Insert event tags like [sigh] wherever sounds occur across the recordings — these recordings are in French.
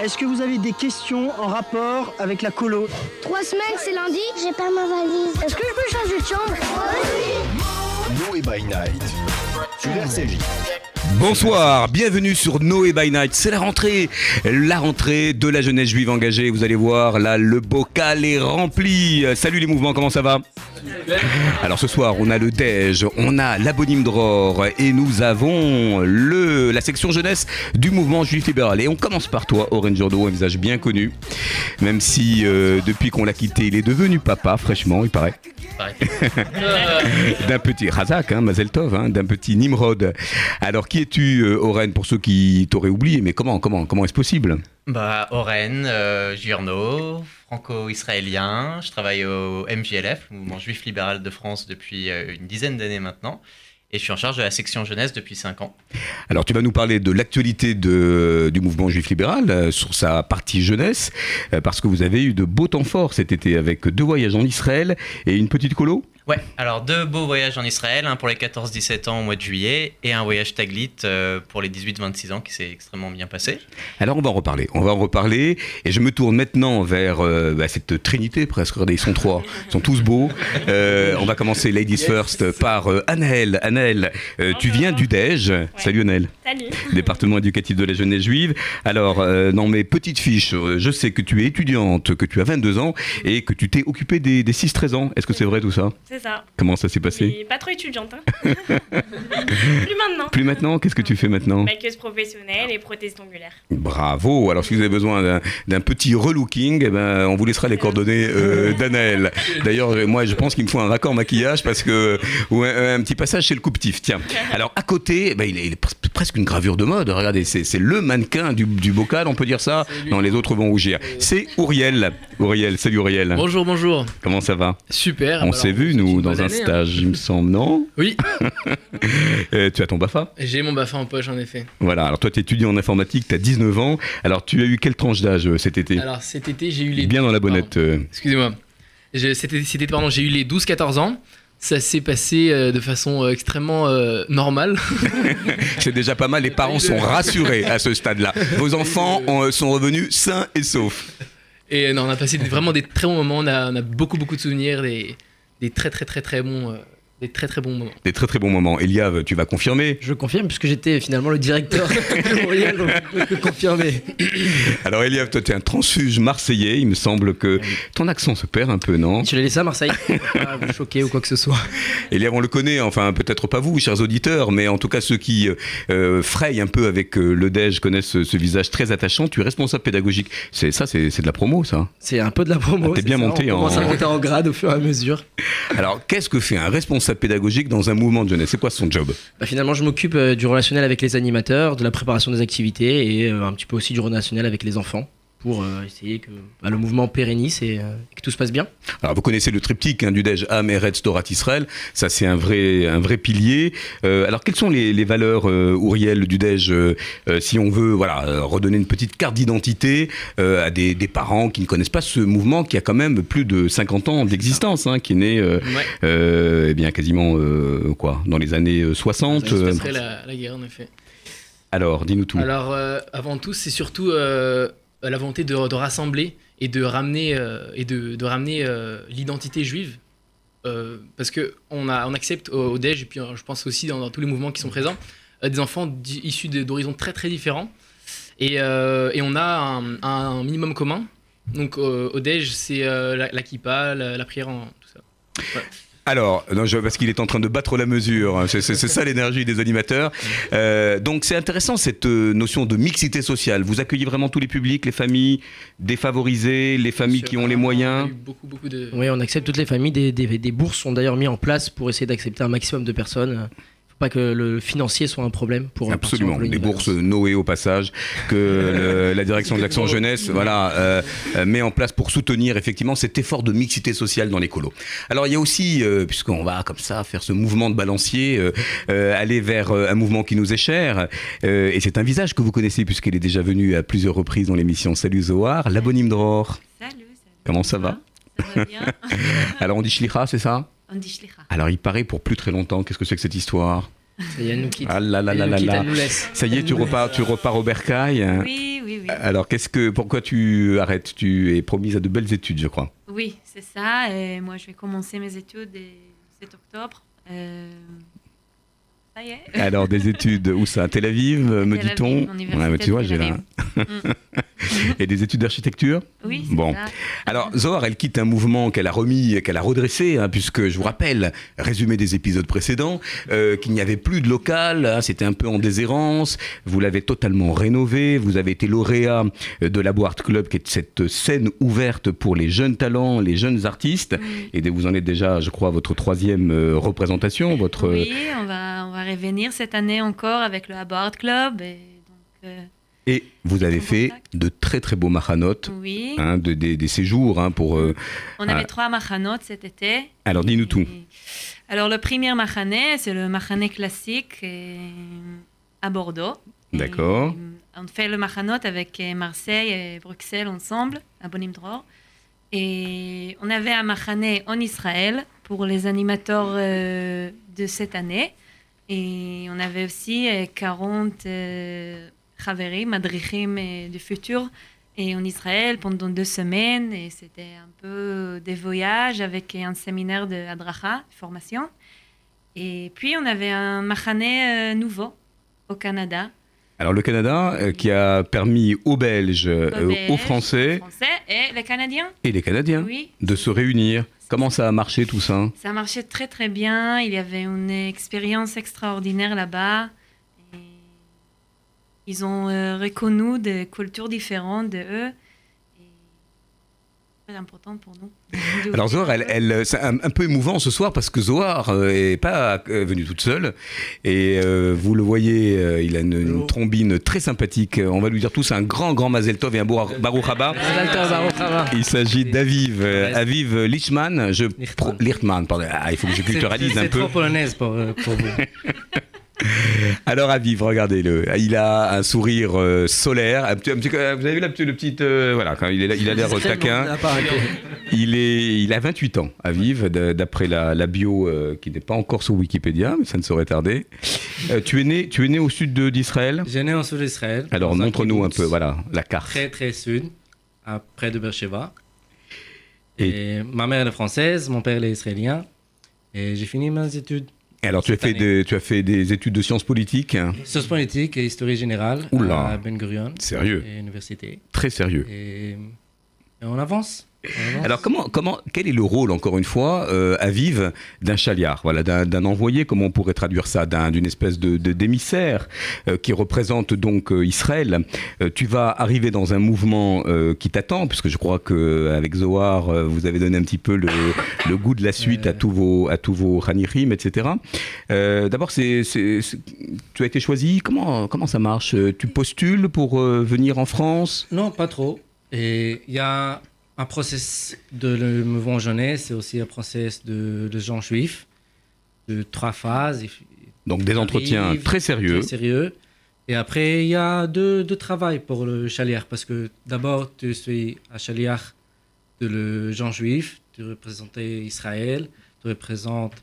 Est-ce que vous avez des questions en rapport avec la colo Trois semaines, c'est lundi J'ai pas ma valise. Est-ce que je peux changer de chambre? Noé by Night sur RCJ. Bonsoir, bienvenue sur Noé by Night. C'est la rentrée, la rentrée de la jeunesse juive engagée. Vous allez voir, là, le bocal est rempli. Salut les mouvements, comment ça va? Alors ce soir, on a le Dej, on a l'abonyme Dror et nous avons le, la section jeunesse du mouvement juif libéral. Et on commence par toi, Orange Jordo, un visage bien connu. Même si euh, depuis qu'on l'a quitté, il est devenu papa fraîchement, il paraît. [laughs] d'un petit Razak, hein, Mazel Tov, hein, d'un petit Nimrod. Alors qui es-tu, euh, Oren, pour ceux qui t'auraient oublié Mais comment, comment, comment est-ce possible? Bah, Oren, euh, Giorno, franco-israélien. Je travaille au MJLF, le mouvement juif libéral de France, depuis euh, une dizaine d'années maintenant. Et je suis en charge de la section jeunesse depuis 5 ans. Alors tu vas nous parler de l'actualité du mouvement juif libéral euh, sur sa partie jeunesse, euh, parce que vous avez eu de beaux temps forts cet été avec deux voyages en Israël et une petite colo. Ouais, alors deux beaux voyages en Israël, un pour les 14-17 ans au mois de juillet et un voyage Taglit euh, pour les 18-26 ans qui s'est extrêmement bien passé. Alors on va en reparler, on va en reparler, et je me tourne maintenant vers euh, bah, cette trinité presque, regardez, ils sont trois, ils sont tous beaux. Euh, on va commencer Ladies First par euh, Anaël. Anaël, euh, tu viens du Dej, salut Anaël. Salut. [laughs] département éducatif de la jeunesse juive. Alors, euh, dans mes petites fiches, euh, je sais que tu es étudiante, que tu as 22 ans et que tu t'es occupée des, des 6-13 ans. Est-ce que c'est vrai tout ça? C'est ça. Comment ça s'est passé Mais pas trop étudiante. Hein. [laughs] Plus maintenant. Plus maintenant Qu'est-ce que tu fais maintenant Maquilleuse professionnelle et prothèse ongulaire. Bravo Alors, si vous avez besoin d'un- petit relooking, eh ben, on vous laissera les coordonnées euh, d'Anaël. D'ailleurs, euh, moi, je pense qu'il me faut un raccord maquillage parce que ou un, un petit passage chez le couptif. Tiens. Alors, à côté, ben, il, est, il est pres- presque une gravure de mode. Regardez, c'est le mannequin du, du bocal, on peut dire ça Non, les autres vont rougir. C'est Auriel. Auriel, salut Auriel. Bonjour, bonjour. Comment ça va? Super. On bah s'est vu, nous, dans un année, hein. stage, il me semble, non? Oui, [laughs] Euh, Tu as ton BAFA? J'ai mon BAFA en poche en effet. Voilà, alors toi, tu étudies en informatique, tu as 19 ans. Alors, tu as eu quelle tranche d'âge euh, cet été? Alors cet été, j'ai eu les. Bien dans la bonnette. euh. Excusez-moi. Cet été, pardon, j'ai eu les 12-14 ans. Ça s'est passé euh, de façon euh, extrêmement euh, normale. [laughs] [laughs] C'est déjà pas mal, les parents sont rassurés à ce stade-là. Vos enfants ont- sont revenus sains et saufs. Et euh, non, on a passé vraiment des très bons moments. On a, beaucoup, beaucoup de souvenirs, des, des très, très, très, très bons, euh, des très, très bons moments. Des très très bons moments. Eliav, tu vas confirmer Je confirme puisque j'étais finalement le directeur de Moriel, donc je peux confirmer. [coughs] Alors Eliav, toi tu es un transfuge marseillais, il me semble que ton accent se perd un peu, non Tu l'as laissé à Marseille Pas vous choquer ou quoi que ce soit. [laughs] Eliav, on le connaît, enfin peut-être pas vous, chers auditeurs, mais en tout cas ceux qui euh, frayent un peu avec euh, le DEJ connaissent ce, ce visage très attachant. Tu es responsable pédagogique. C'est ça, c'est c'est de la promo, ça. C'est un peu de la promo. Ah, t'es bien ça, monté On en- commence à monter en grade au fur et à mesure. Alors qu'est-ce que fait un responsable pédagogique dans un mouvement de jeunesse. C'est quoi son job? Bah, finalement, je m'occupe euh, du relationnel avec les animateurs, de la préparation des activités et euh, un petit peu aussi du relationnel avec les enfants pour euh, essayer que bah, le mouvement pérennise et, euh, et que tout se passe bien. Alors vous connaissez le triptyque hein, du DEJ Am Eretz Torah Israël, ça c'est un vrai, un vrai pilier. Euh, alors quelles sont les, les valeurs euh, Ouriel du DEJ euh, si on veut voilà redonner une petite carte d'identité à des, des parents qui ne connaissent pas ce mouvement qui a quand même plus de 50 ans d'existence, hein, qui est né Ouais. eh bien quasiment quoi dans les années euh, 60. Juste euh, après la, la guerre, en effet. alors dis-nous tout. Alors, avant tout, c'est surtout la volonté de, de rassembler et de ramener, euh, et de, de ramener euh, l'identité juive. Euh, parce que on, accepte au, au DEJ, et puis euh, je pense aussi dans, tous les mouvements qui sont présents, euh, des enfants issus d'horizons très très différents. Et, euh, et on a un, minimum commun. Donc euh, au DEJ, c'est euh, la, la kippa, la prière en tout ça. Alors, non, je- parce qu'il est en train de battre la mesure, hein. c'est ça l'énergie des animateurs. Euh, donc c'est intéressant cette euh, notion de mixité sociale. Vous accueillez vraiment tous les publics, les familles défavorisées, les familles qui ont les moyens. beaucoup, beaucoup de... Oui, on accepte toutes les familles. Des, des- des bourses sont d'ailleurs mises en place pour essayer d'accepter un maximum de personnes. Pas que le financier soit un problème pour Absolument, de bourses. Noé au passage que le- [laughs] la direction de l'action jeunesse voilà, euh, euh, met en place pour soutenir effectivement cet effort de mixité sociale dans les colos. Alors il y a aussi, euh, puisqu'on va comme ça faire ce mouvement de balancier, euh, euh, aller vers euh, un mouvement qui nous est cher, euh, et c'est un visage que vous connaissez puisqu'il est déjà venu à plusieurs reprises dans l'émission Salut Zohar, l'abonyme Dror. Salut, salut. Comment ça va Ça va bien [laughs] Alors on dit Shlicha, c'est ça? Alors il paraît pour plus très longtemps, qu'est-ce que c'est que cette histoire? Ça y est, elle nous quitte. Ah là là là là là. Ça y est, tu repars, tu repars au bercail. Oui, oui, oui. Alors, qu'est-ce que, pourquoi tu arrêtes? Tu es promise à de belles études, je crois. Oui, c'est ça. Et moi, je vais commencer mes études le 7 octobre. Euh, Ça y est. Alors, des études où ça? Tel Aviv, me dit-on? Ouais, tu vois, j'ai là. [laughs] Et des études d'architecture? Oui, Bon. ça. Alors, Zohar, elle quitte un mouvement qu'elle a remis, qu'elle a redressé, hein, puisque je vous rappelle, résumé des épisodes précédents, euh, qu'il n'y avait plus de local, hein, c'était un peu en déshérence. Vous l'avez totalement rénové. Vous avez été lauréat euh, de la Board Club, qui est cette scène ouverte pour les jeunes talents, les jeunes artistes. Oui. Et vous en êtes déjà, je crois, à votre troisième euh, représentation, votre. Oui, on va, on va revenir cette année encore avec le Abord Club. Et donc, euh, Et vous avez fait contact. de très très beaux machanotes, oui, hein, de, des, des séjours hein, pour. euh, on avait ah. trois machanotes cet été. Alors, dis-nous tout. Alors, le premier machané, c'est le machané classique euh, à Bordeaux. D'accord. On fait le machanot avec Marseille et Bruxelles ensemble, à Bonim Dror. Et on avait un machané en Israël pour les animateurs euh, de cette année. Et on avait aussi euh, 40 euh, Chaverim, Madrichim euh, du futur, et en Israël pendant deux semaines. Et c'était un peu des voyages avec un séminaire de Adracha, formation. Et puis on avait un machané euh, nouveau au Canada. Alors, le Canada, euh, qui a permis aux Belges, euh, Aux Belges, aux Français Français et les Canadiens. et les Canadiens Oui. de se réunir. Comment ça a marché tout ça? Ça marchait très très bien. Il y avait une expérience extraordinaire là-bas. Ils ont euh, reconnu des cultures différentes de eux. C'est très pour nous. [laughs] Alors Zohar, un elle, peu. elle- c'est un, un peu émouvant ce soir parce que Zohar euh, est pas euh, venue toute seule et euh, vous le voyez, euh, il a une, trombine très sympathique. On va lui dire tous un grand grand Mazel Tov et un beau Baruch Haba. Il s'agit d'Aviv, euh, Aviv Lichtman, je Lichtman. pro- Lichtman, pardon. Ah, il faut que je culturalise un C'est peu. trop polonaise pour, euh, pour vous. [laughs] [laughs] Alors Aviv, regardez-le, il a un sourire euh, solaire. Un petit- un petit- vous avez vu la petite, le petit, euh, voilà, quand il, est là- il a l'air taquin. [laughs] Il, est, il a 28 ans, Aviv, d- d'après la, la bio euh, qui n'est pas encore sur Wikipédia, mais ça ne saurait tarder. Euh, tu, es né, tu es né au sud d'Israël? J'ai né en sud d'Israël. Alors montre-nous un peu, voilà, la carte. Très très sud, à près de Beersheba. Et- Et... ma mère est française, mon père est israélien. Et j'ai fini mes études. Alors tu as, fait des, tu as fait des études de sciences politiques, hein. Sciences politiques et histoire générale Oula. à Ben Gurion. Sérieux. Et université. très sérieux. Et, et on avance. Alors comment, comment, quel est le rôle, encore une fois, euh, à Vive d'un chaliar, voilà, d'un envoyé, comment on pourrait traduire ça, d'un- d'une espèce de d'émissaire euh, qui représente donc euh, Israël. Tu vas arriver dans un mouvement qui t'attend, puisque je crois que avec Zohar, vous avez donné un petit peu le, le goût de la suite à tous vos à tous vos Hanirim, etc. D'abord, c'est tu as été choisi. Comment comment ça marche? Tu postules pour venir en France? Non, pas trop. Et il y a un process de le mouvement jeunesse, c'est aussi un process de, de gens juifs, de trois phases. Donc des entretiens Arrive, très sérieux. Très sérieux. Et après, il y a deux, deux travail pour le chaliar, parce que d'abord, tu suis un chaliar de le gens juif, tu représentes Israël, tu représentes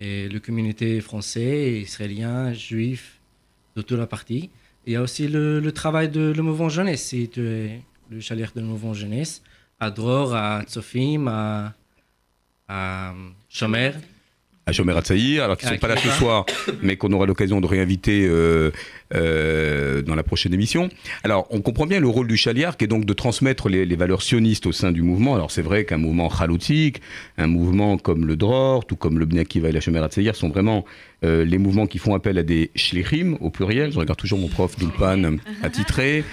et, la communauté française, israélien, juif, de toute la partie. Il y a aussi le, le travail de le mouvement jeunesse, si tu es le chaliar de mouvement jeunesse, à Dror, à Tsofim, à, à Chomer. Hatzaïr, alors qu'ils ne sont pas là qui ce soir, mais qu'on aura l'occasion de réinviter euh, euh, dans la prochaine émission. Alors, on comprend bien le rôle du chaliar, qui est donc de transmettre les, les valeurs sionistes au sein du mouvement. Alors, c'est vrai qu'un mouvement chaloutique, un mouvement comme le Dror, tout comme le Bnei Akiva et la Shomer Hatzaïr, sont vraiment euh, les mouvements qui font appel à des shlichim, au pluriel. Je regarde toujours mon prof d'Ulpan [laughs] attitré.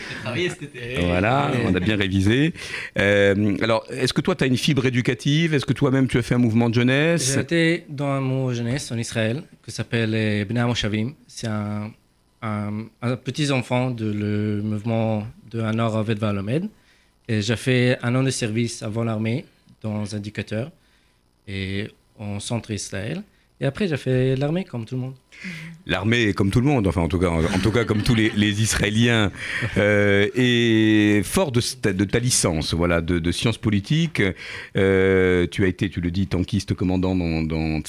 Voilà, on a bien révisé. Euh, alors, est-ce que toi, tu as une fibre éducative? Est-ce que toi-même, tu as fait un mouvement de jeunesse? J'ai été dans un mouvement jeunesse en Israël qui s'appelle Bnei Moshavim. C'est un, un, un petit enfant de le mouvement de Anor Aved Valomed. J'ai fait un an de service avant l'armée dans un indicateur et en centre Israël. Et après, j'ai fait l'armée comme tout le monde. L'armée, comme tout le monde, enfin en tout cas, en tout cas comme tous les, les Israéliens, [laughs] euh, et fort de, ta- de ta licence, voilà, de, de sciences politiques, euh, tu as été, tu le dis, tankiste commandant dans, dans.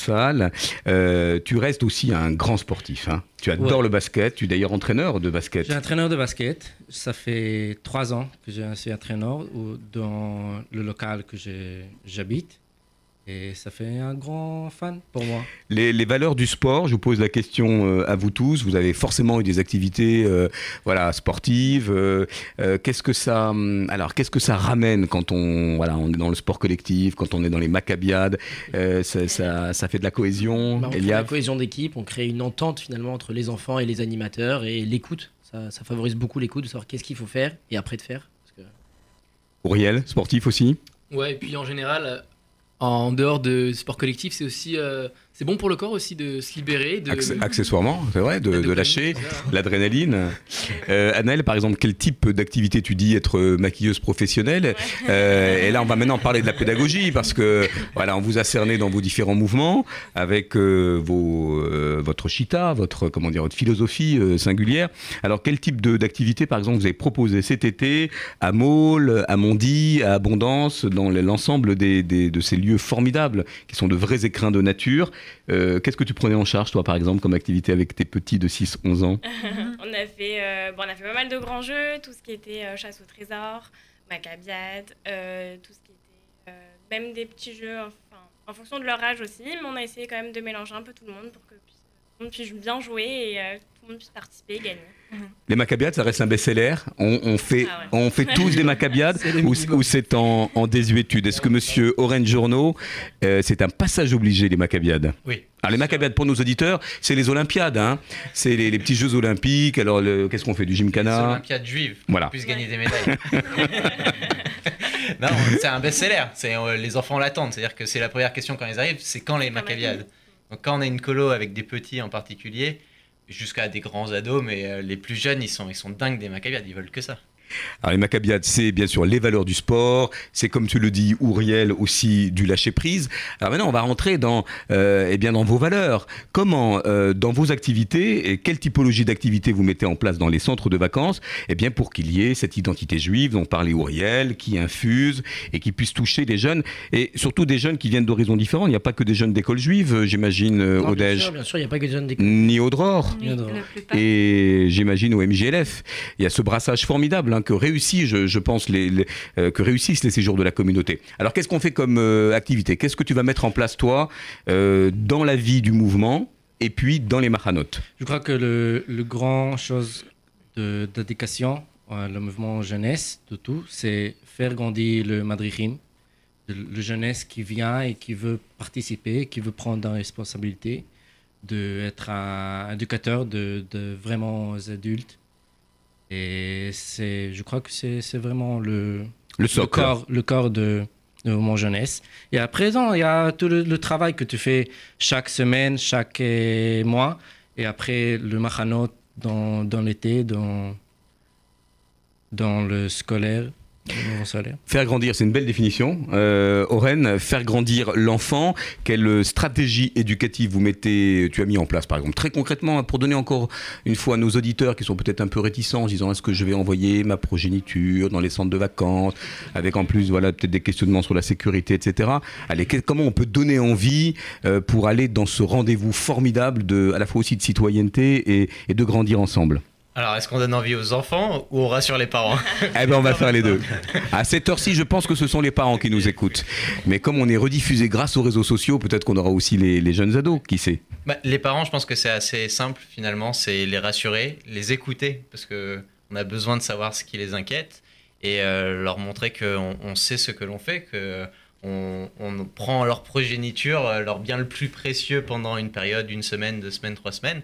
Euh, tu restes aussi un grand sportif. hein. Tu adores Ouais. le basket. Tu es d'ailleurs entraîneur de basket. Je suis entraîneur de basket. Ça fait trois ans que je suis entraîneur dans le local que j'habite. Et ça fait un grand fan pour moi. Les, les valeurs du sport, je vous pose la question euh, à vous tous. Vous avez forcément eu des activités, euh, voilà, sportives. euh, euh, qu'est-ce que ça, hum, alors qu'est-ce que ça ramène quand on, voilà, on est dans le sport collectif, quand on est dans les maccabiades euh, ça, ça, ça fait de la cohésion? Bah, on crée la Eliav cohésion d'équipe, on crée une entente finalement entre les enfants et les animateurs et l'écoute. Ça, ça favorise beaucoup l'écoute, de savoir qu'est-ce qu'il faut faire et après de faire. Parce que- Auriel, sportif aussi? Ouais, et puis en général, euh, en dehors de sport collectif, c'est aussi euh, c'est bon pour le corps aussi de se libérer, de Acc- accessoirement, c'est vrai, de, lâcher l'adrénaline. Euh, Anaëlle, par exemple, quel type d'activité tu dis être maquilleuse professionnelle Euh, Et là, on va maintenant parler de la pédagogie parce que voilà, on vous a cerné dans vos différents mouvements avec euh, vos, euh, votre chita, votre comment dire, votre philosophie euh, singulière. Alors, quel type de- d'activité, par exemple, vous avez proposé cet été à Maule, à Mondy, à Abondance, dans l'ensemble des, des- de ces lieux formidables qui sont de vrais écrins de nature euh, Qu'est-ce que tu prenais en charge, toi, par exemple, comme activité avec tes petits de 6-11 ans? [laughs] On, a fait, euh, bon, on a fait pas mal de grands jeux, tout ce qui était euh, chasse au trésor, macabiade, tout ce qui était. même des petits jeux, enfin, en fonction de leur âge aussi, mais on a essayé quand même de mélanger un peu tout le monde pour que le monde puisse bien jouer et euh, tout le monde puisse participer et gagner. Les Maccabiades, ça reste un best-seller. On, on fait, Ah ouais. on fait tous des [laughs] Maccabiades ou, ou c'est en, en désuétude? Est-ce que monsieur Orange Journaux, euh, c'est un passage obligé, les Maccabiades? Oui. Alors, les Maccabiades, pour nos auditeurs, c'est les Olympiades. Hein. C'est les, les petits Jeux Olympiques. Alors, le- qu'est-ce qu'on fait Du Les gymkhana Olympiades juives. Voilà. Pour qu'on puisse gagner des médailles. [laughs] non, c'est un best-seller. C'est, euh, les enfants l'attendent. C'est-à-dire que c'est la première question quand ils arrivent, c'est quand les Maccabiades? Donc quand on a une colo avec des petits en particulier, jusqu'à des grands ados, mais euh, les plus jeunes, ils sont, ils sont dingues des Maccabiades. Ils veulent que ça. Alors, les Maccabiades, c'est bien sûr les valeurs du sport. C'est, comme tu le dis, Ouriel, aussi du lâcher-prise. Alors maintenant, on va rentrer dans, euh, eh bien, dans vos valeurs. Comment, euh, dans vos activités, et quelle typologie d'activités vous mettez en place dans les centres de vacances eh bien, pour qu'il y ait cette identité juive dont parlait Ouriel, qui infuse et qui puisse toucher des jeunes, et surtout des jeunes qui viennent d'horizons différents. Il n'y a pas que des jeunes d'école juive, euh, j'imagine, euh, au bien Dej, sûr, bien sûr, il n'y a pas que des jeunes d'école. ni au Dror. Et j'imagine au MJLF, il y a ce brassage formidable hein, les- euh, que réussissent les séjours de la communauté. Alors qu'est-ce qu'on fait comme euh, activité? Qu'est-ce que tu vas mettre en place toi euh, dans la vie du mouvement et puis dans les mahanotes Je crois que le, grand chose de d'éducation, euh, le mouvement jeunesse, de tout, c'est faire grandir le madrichim, le, jeunesse qui vient et qui veut participer, qui veut prendre des responsabilités, d'être un éducateur de, de vraiment adultes. Et c'est, je crois que c'est c'est vraiment le, Le corps, le corps de, de mon jeunesse. Et à présent, il y a tout le, le travail que tu fais chaque semaine, chaque euh, mois. Et après, le machanot dans, dans l'été, dans, dans le scolaire. Faire grandir, c'est une belle définition. Euh, faire grandir l'enfant, quelle stratégie éducative vous mettez, tu as mis en place par exemple? Très concrètement, pour donner encore une fois à nos auditeurs qui sont peut-être un peu réticents en disant est-ce que je vais envoyer ma progéniture dans les centres de vacances, avec en plus voilà peut-être des questionnements sur la sécurité, etc. Allez, comment on peut donner envie euh, pour aller dans ce rendez-vous formidable de, à la fois aussi de citoyenneté et, et de grandir ensemble? Alors, est-ce qu'on donne envie aux enfants ou on rassure les parents? Eh ben on va faire les deux. À cette heure-ci, je pense que ce sont les parents qui nous écoutent. Mais comme on est rediffusé grâce aux réseaux sociaux, peut-être qu'on aura aussi les, les jeunes ados, qui sait? Bah, les parents, je pense que c'est assez simple finalement, c'est les rassurer, les écouter, parce que on a besoin de savoir ce qui les inquiète et euh, leur montrer qu'on on sait ce que l'on fait, que on, on prend leur progéniture, euh, leur bien le plus précieux pendant une période, une semaine, deux semaines, trois semaines,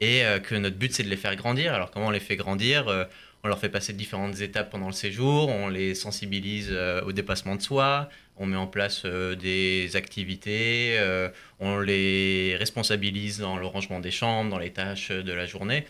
et euh, que notre but c'est de les faire grandir. Alors comment on les fait grandir Euh, On leur fait passer différentes étapes pendant le séjour, on les sensibilise euh, au dépassement de soi, on met en place des activités, on les responsabilise dans le rangement des chambres, dans les tâches de la journée.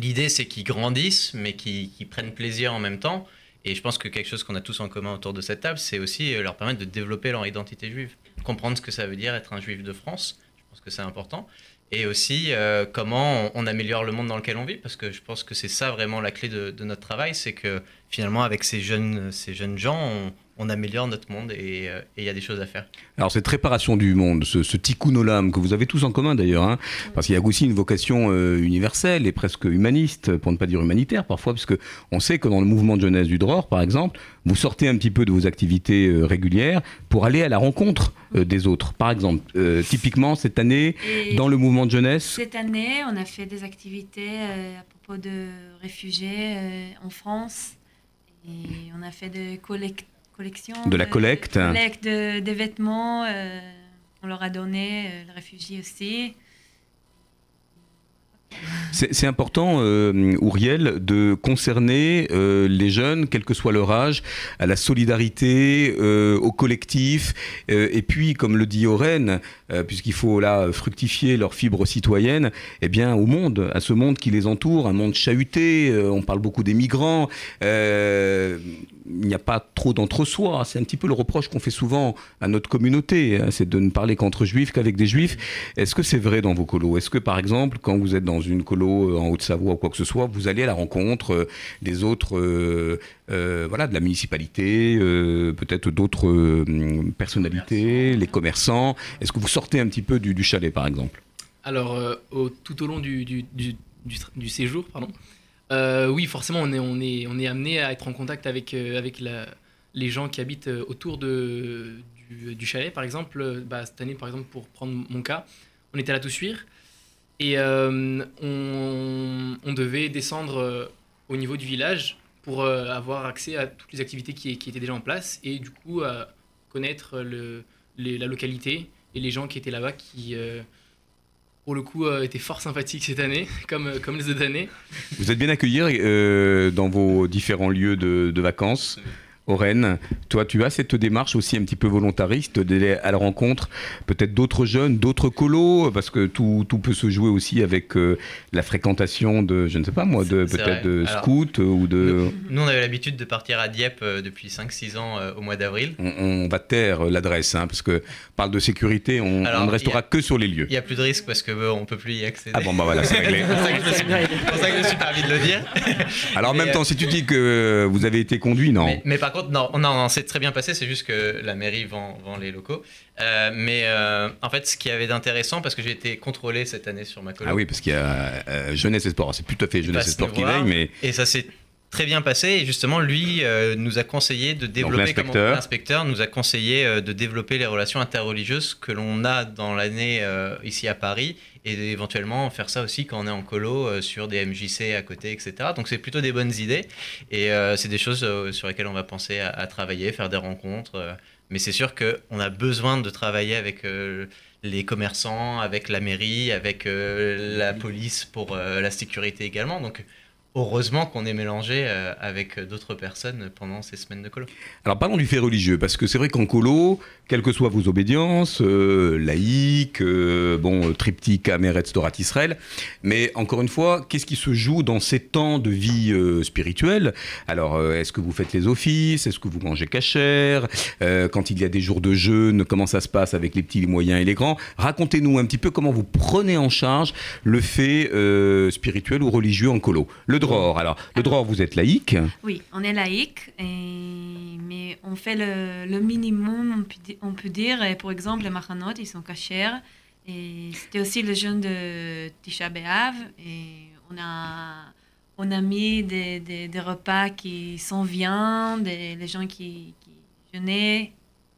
L'idée, c'est qu'ils grandissent, mais qu'ils prennent plaisir en même temps. Et je pense que quelque chose qu'on a tous en commun autour de cette table, c'est aussi leur permettre de développer leur identité juive. Comprendre ce que ça veut dire être un juif de France. Je pense que c'est important. Et aussi euh, comment on, améliore le monde dans lequel on vit, parce que je pense que c'est ça vraiment la clé de, de notre travail, c'est que finalement avec ces jeunes, ces jeunes gens, on, on améliore notre monde et euh, il y a des choses à faire. Alors cette réparation du monde, ce, ce tikkun olam que vous avez tous en commun d'ailleurs, hein, parce qu'il y a aussi une vocation euh, universelle et presque humaniste, pour ne pas dire humanitaire parfois, parce que on sait que dans le mouvement de jeunesse du Dror, par exemple, vous sortez un petit peu de vos activités euh, régulières pour aller à la rencontre euh, des autres. Par exemple, euh, typiquement cette année, Et dans le mouvement de jeunesse, Cette année, on a fait des activités euh, à propos de réfugiés euh, en France. Et on a fait des collec- De la collecte. collecte de, des vêtements. euh, on leur a donné, euh, les réfugiés aussi. C'est important, euh, Ouriel, de concerner euh, les jeunes, quel que soit leur âge, à la solidarité, euh, au collectif, euh, et puis, comme le dit Oren, euh, puisqu'il faut là fructifier leur fibre citoyenne, eh bien, au monde, à ce monde qui les entoure, un monde chahuté. euh, on parle beaucoup des migrants. Il n'y a pas trop d'entre-soi. C'est un petit peu le reproche qu'on fait souvent à notre communauté, hein, c'est de ne parler qu'entre juifs, qu'avec des juifs. Est-ce que c'est vrai dans vos colos? Est-ce que, par exemple, quand vous êtes dans une colo euh, en Haute-Savoie ou quoi que ce soit, vous allez à la rencontre euh, des autres, euh, euh, voilà, de la municipalité, euh, peut-être d'autres personnalités, les commerçants? Est-ce que vous sortez un petit peu du, du chalet, par exemple? Alors, au- tout au long du séjour, pardon, euh, oui, forcément, on est, amené à être en contact avec, euh, les gens qui habitent euh, autour du, chalet. Par exemple, bah, cette année, par exemple, pour prendre mon cas, on était à la Toussuire et on, devait descendre au niveau du village pour avoir accès à toutes les activités qui, étaient déjà en place et du coup connaître la localité et les gens qui étaient là-bas qui, pour le coup, euh, étaient fort sympathiques cette année, [laughs] comme, euh, comme les autres années. Vous êtes bien accueillis euh, dans vos différents lieux de, de vacances. Oren, toi, tu as cette démarche aussi un petit peu volontariste d'aller à la rencontre peut-être d'autres jeunes, d'autres colos, parce que tout, tout peut se jouer aussi avec euh, la fréquentation de, je ne sais pas moi, de peut-être de Alors, scouts ou de. Nous, on avait l'habitude de partir à Dieppe euh, depuis 5-6 ans euh, au mois d'avril. On, on va taire l'adresse, hein, parce que parle de sécurité, on, Alors, on ne restera a- que sur les lieux. Il n'y a plus de risque parce que on peut plus y accéder. Ah bon, bah voilà, c'est réglé. [laughs] C'est pour ça que je suis- permis de le dire. Alors en même temps, si tu dis que vous avez été conduit, non. Mais, mais par contre, non, non, non, c'est très bien passé, c'est juste que la mairie vend, vend les locaux. Euh, mais euh, en fait, ce qu'il y avait d'intéressant, parce que j'ai été contrôlé cette année sur ma colo. Ah oui, parce qu'il y a euh, jeunesse et sport. C'est à fait jeunesse et sport qui veille, mais Et ça s'est très bien passé. Et justement, lui euh, nous a conseillé de développer, comme l'inspecteur. nous a conseillé euh, de développer les relations interreligieuses que l'on a dans l'année euh, ici à Paris et éventuellement faire ça aussi quand on est en colo sur des MJC à côté, etc. Donc c'est plutôt des bonnes idées et c'est des choses sur lesquelles on va penser à, à travailler, faire des rencontres. mais c'est sûr qu'on a besoin de travailler avec les commerçants, avec la mairie, avec la police pour la sécurité également. Donc heureusement qu'on est mélangé euh, avec d'autres personnes pendant ces semaines de colo. Alors parlons du fait religieux, parce que c'est vrai qu'en colo, quelles que soient vos obédiences, euh, laïques, euh, bon, triptyque, Israël, mais encore une fois, qu'est-ce qui se joue dans ces temps de vie euh, spirituelle? Alors, euh, est-ce que vous faites les offices? Est-ce que vous mangez cachère Quand il y a des jours de jeûne, comment ça se passe avec les petits, les moyens et les grands? Racontez-nous un petit peu comment vous prenez en charge le fait spirituel ou religieux en colo. Dror, alors, le dror, vous êtes laïque Oui, on est laïque, et- mais on fait le, le minimum, on peut, dire. Et pour exemple, les machanot, ils sont cachers. Et c'était aussi le jeûne de Tisha B'Av. Et on a, on a mis des, des, des repas qui sont viande, des, les gens qui, qui jeûnaient,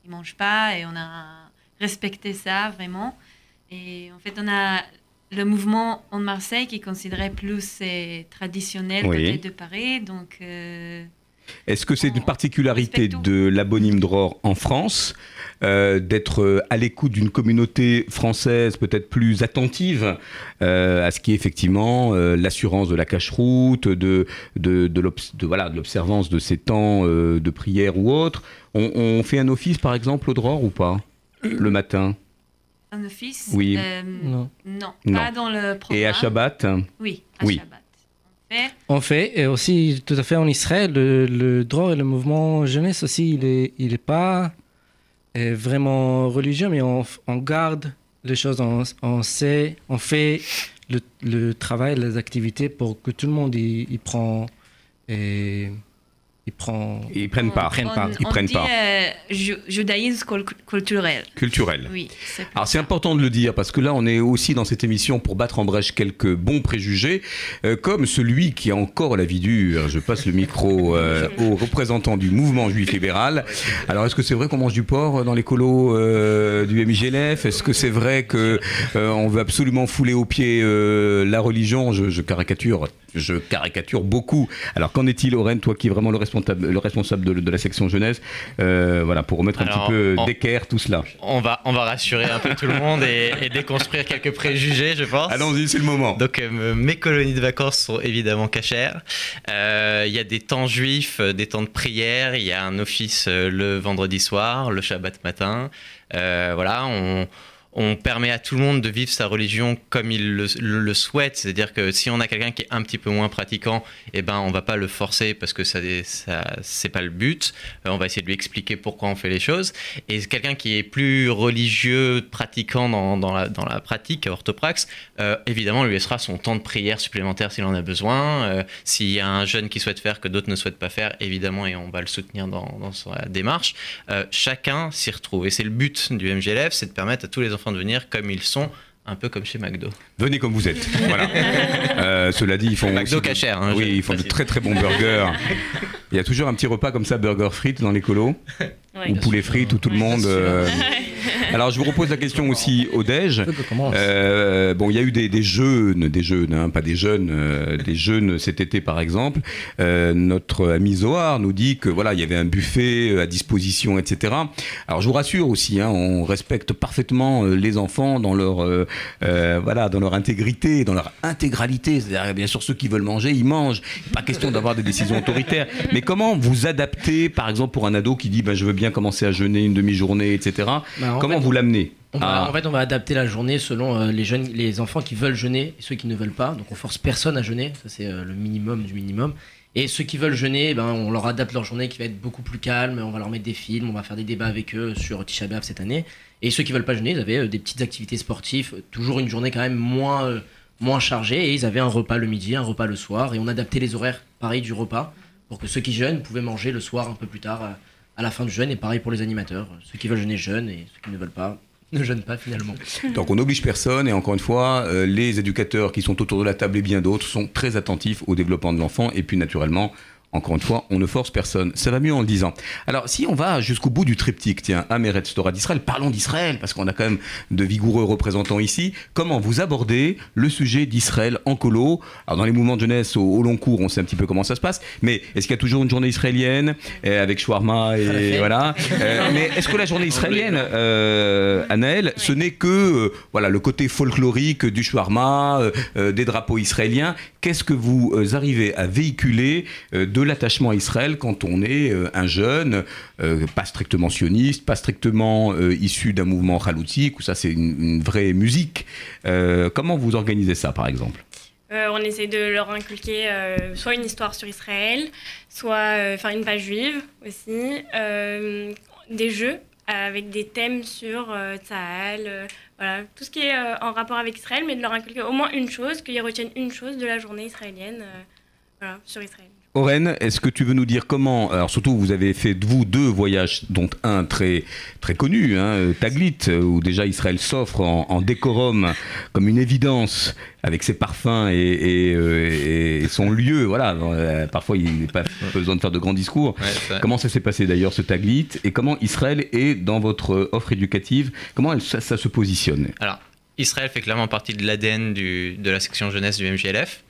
ils ne mangent pas. Et on a respecté ça vraiment. Et en fait, on a le mouvement en Marseille qui est considéré plus euh, traditionnel Oui. de Paris. Donc, euh, Est-ce que c'est une particularité de l'abonyme Dror en France euh, d'être à l'écoute d'une communauté française peut-être plus attentive euh, à ce qui est effectivement l'assurance de la cache-route, de, de, de l'obs- de, voilà, de l'observance de ces temps de prière ou autre? On, on fait un office par exemple au Dror ou pas le matin? Un office Oui. euh, Non. non, Non. pas dans le programme. et à Shabbat Oui, à Oui. Shabbat. On fait et aussi tout à fait en Israël, le, le droit et le mouvement jeunesse aussi, il est, il est pas euh, vraiment religieux, mais on, on garde les choses, on, on sait, on fait le, le travail, les activités pour que tout le monde y, y prend et ils prend. Ils prennent part. Ils prennent part. On, Ils on prennent dit part. euh, ju- judaïsme cul- culturel. Culturel. Oui. c'est Alors c'est important de le dire parce que là on est aussi dans cette émission pour battre en brèche quelques bons préjugés, euh, comme celui qui a encore la vie dure. Je passe le micro euh, [laughs] au représentant du mouvement juif libéral. Alors est-ce que c'est vrai qu'on mange du porc dans les colos euh, du MIGLF Est-ce que c'est vrai que euh, on veut absolument fouler aux pieds euh, la religion? Je, je caricature, je caricature beaucoup. Alors qu'en est-il, Aurène, toi qui es vraiment le responsable, le responsable de, de la section jeunesse, euh, voilà pour remettre un Alors, petit peu d'équerre tout cela. On va, on va rassurer un peu tout le monde et, et déconstruire quelques préjugés, je pense. Allons-y, c'est le moment. Donc, euh, mes colonies de vacances sont évidemment cachères. Euh, Il y a des temps juifs, des temps de prière. Il y a un office le vendredi soir, le Shabbat matin. Voilà, on. On permet à tout le monde de vivre sa religion comme il le, souhaite. C'est-à-dire que si on a quelqu'un qui est un petit peu moins pratiquant, eh ben, on va pas le forcer parce que ça, ça c'est pas le but. Euh, on va essayer de lui expliquer pourquoi on fait les choses. Et quelqu'un qui est plus religieux, pratiquant dans, la, pratique, orthopraxe, euh, évidemment, lui laissera son temps de prière supplémentaire s'il en a besoin. Euh, S'il y a un jeune qui souhaite faire que d'autres ne souhaitent pas faire, évidemment, et on va le soutenir dans, dans sa démarche. Chacun s'y retrouve. Et c'est le but du MGLF, c'est de permettre à tous les enfants de venir comme ils sont, un peu comme chez McDo. Venez comme vous êtes. [laughs] Voilà. Euh, cela dit, ils font McDo cachère, hein, oui, ils font de très très bons burgers. [laughs] Il y a toujours un petit repas comme ça, burger frites dans les colos, Ou poulet frites, où tout le monde. euh, [laughs] Alors, je vous repose la question aussi au déj. Euh, bon, il y a eu des, des jeunes, des jeunes, hein, pas des jeunes, euh, des jeunes cet été par exemple. Euh, notre ami Zohar nous dit que voilà, il y avait un buffet à disposition, etc. Alors, je vous rassure aussi, hein, on respecte parfaitement les enfants dans leur, euh, euh, voilà, dans leur intégrité, dans leur intégralité. C'est-à-dire, bien sûr, ceux qui veulent manger, ils mangent. Pas question d'avoir des décisions autoritaires. Mais comment vous adaptez, par exemple, pour un ado qui dit, ben, je veux bien commencer à jeûner une demi-journée, etc. Bah, en comment fait, vous l'amenez On va, Ah. En fait, on va adapter la journée selon euh, les jeunes, les enfants qui veulent jeûner et ceux qui ne veulent pas. Donc, on force personne à jeûner. Ça, c'est euh, le minimum du minimum. Et ceux qui veulent jeûner, ben, on leur adapte leur journée qui va être beaucoup plus calme. On va leur mettre des films, on va faire des débats avec eux sur Tisha B'Av cette année. Et ceux qui veulent pas jeûner, ils avaient euh, des petites activités sportives, toujours une journée quand même moins, moins chargée. Et ils avaient un repas le midi, un repas le soir. Et on adaptait les horaires, pareil, du repas, pour que ceux qui jeûnent pouvaient manger le soir un peu plus tard, à la fin du jeûne. Et pareil pour les animateurs. Ceux qui veulent jeûner jeûnent et ceux qui ne veulent pas [laughs] ne jeûnent pas finalement. Donc on n'oblige personne et encore une fois, euh, les éducateurs qui sont autour de la table et bien d'autres sont très attentifs au développement de l'enfant et puis naturellement, encore une fois, on ne force personne. Ça va mieux en le disant. Alors si on va jusqu'au bout du triptyque, tiens, Améret Torah d'Israël, parlons d'Israël parce qu'on a quand même de vigoureux représentants ici. Comment vous abordez le sujet d'Israël en colo? Alors dans les mouvements de jeunesse au, au long cours, on sait un petit peu comment ça se passe, mais est-ce qu'il y a toujours une journée israélienne euh, avec shawarma et voilà Euh, Mais est-ce que la journée israélienne, euh, Anaël, ce n'est que euh, voilà le côté folklorique du shawarma, des drapeaux israéliens Qu'est-ce que vous euh, arrivez à véhiculer euh, de l'attachement à Israël quand on est euh, un jeune, pas strictement sioniste, pas strictement issu d'un mouvement chaloutique, où ça c'est une, vraie musique. Comment vous organisez ça, par exemple? On essaie de leur inculquer soit une histoire sur Israël, soit enfin une page juive aussi, des jeux avec des thèmes sur Tzahal, voilà, tout ce qui est euh, en rapport avec Israël, mais de leur inculquer au moins une chose, qu'ils retiennent une chose de la journée israélienne euh, voilà, sur Israël. Oren, est-ce que tu veux nous dire comment Alors surtout, vous avez fait vous deux voyages, dont un très très connu, hein, Taglit, où déjà Israël s'offre en, en décorum comme une évidence avec ses parfums et, et, euh, et son lieu. Voilà, Euh, parfois il n'est pas besoin de faire de grands discours. Ouais, Comment ça s'est passé d'ailleurs ce Taglit et comment Israël est dans votre offre éducative? Comment elle- ça, ça se positionne? Alors, Israël fait clairement partie de l'ADN de la section jeunesse du MJLF.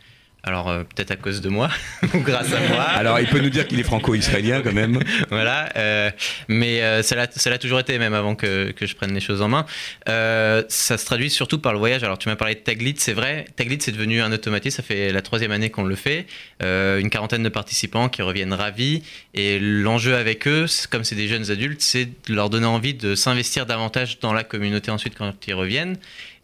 Alors, euh, peut-être à cause de moi, [laughs] ou grâce à moi. Alors il peut nous dire qu'il est franco-israélien quand même. [laughs] voilà. euh, mais euh, ça l'a toujours été, même avant que, que je prenne les choses en main. Euh, ça se traduit surtout par le voyage. Alors, tu m'as parlé de Taglit, c'est vrai. Taglit, c'est devenu un automatisme. Ça fait la troisième année qu'on le fait. Une quarantaine de participants qui reviennent ravis. Et l'enjeu avec eux, comme c'est des jeunes adultes, c'est de leur donner envie de s'investir davantage dans la communauté ensuite quand ils reviennent.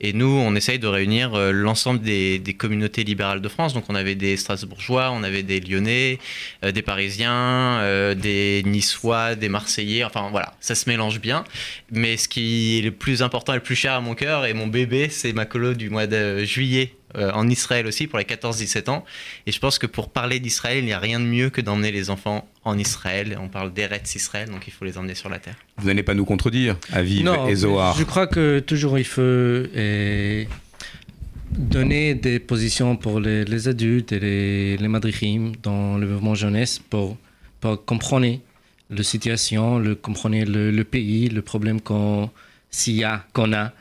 Et nous, on essaye de réunir l'ensemble des, des communautés libérales de France. Donc on avait des Strasbourgeois, on avait des Lyonnais, euh, des Parisiens, euh, des Niçois, des Marseillais. Enfin voilà, ça se mélange bien. Mais ce qui est le plus important et le plus cher à mon cœur et mon bébé, c'est ma colo du mois de juillet euh, en Israël aussi pour les 14-17 ans. Et je pense que pour parler d'Israël, il n'y a rien de mieux que d'emmener les enfants en Israël. On parle d'Eretz Israël, donc il faut les emmener sur la terre. Vous n'allez pas nous contredire, Aviv Non, et Zohar. Je crois que toujours il faut euh, donner des positions pour les, les adultes et les, les dans le mouvement jeunesse pour, pour comprendre la situation, le, comprendre le, le pays, le problème qu'on s'il a, qu'on a.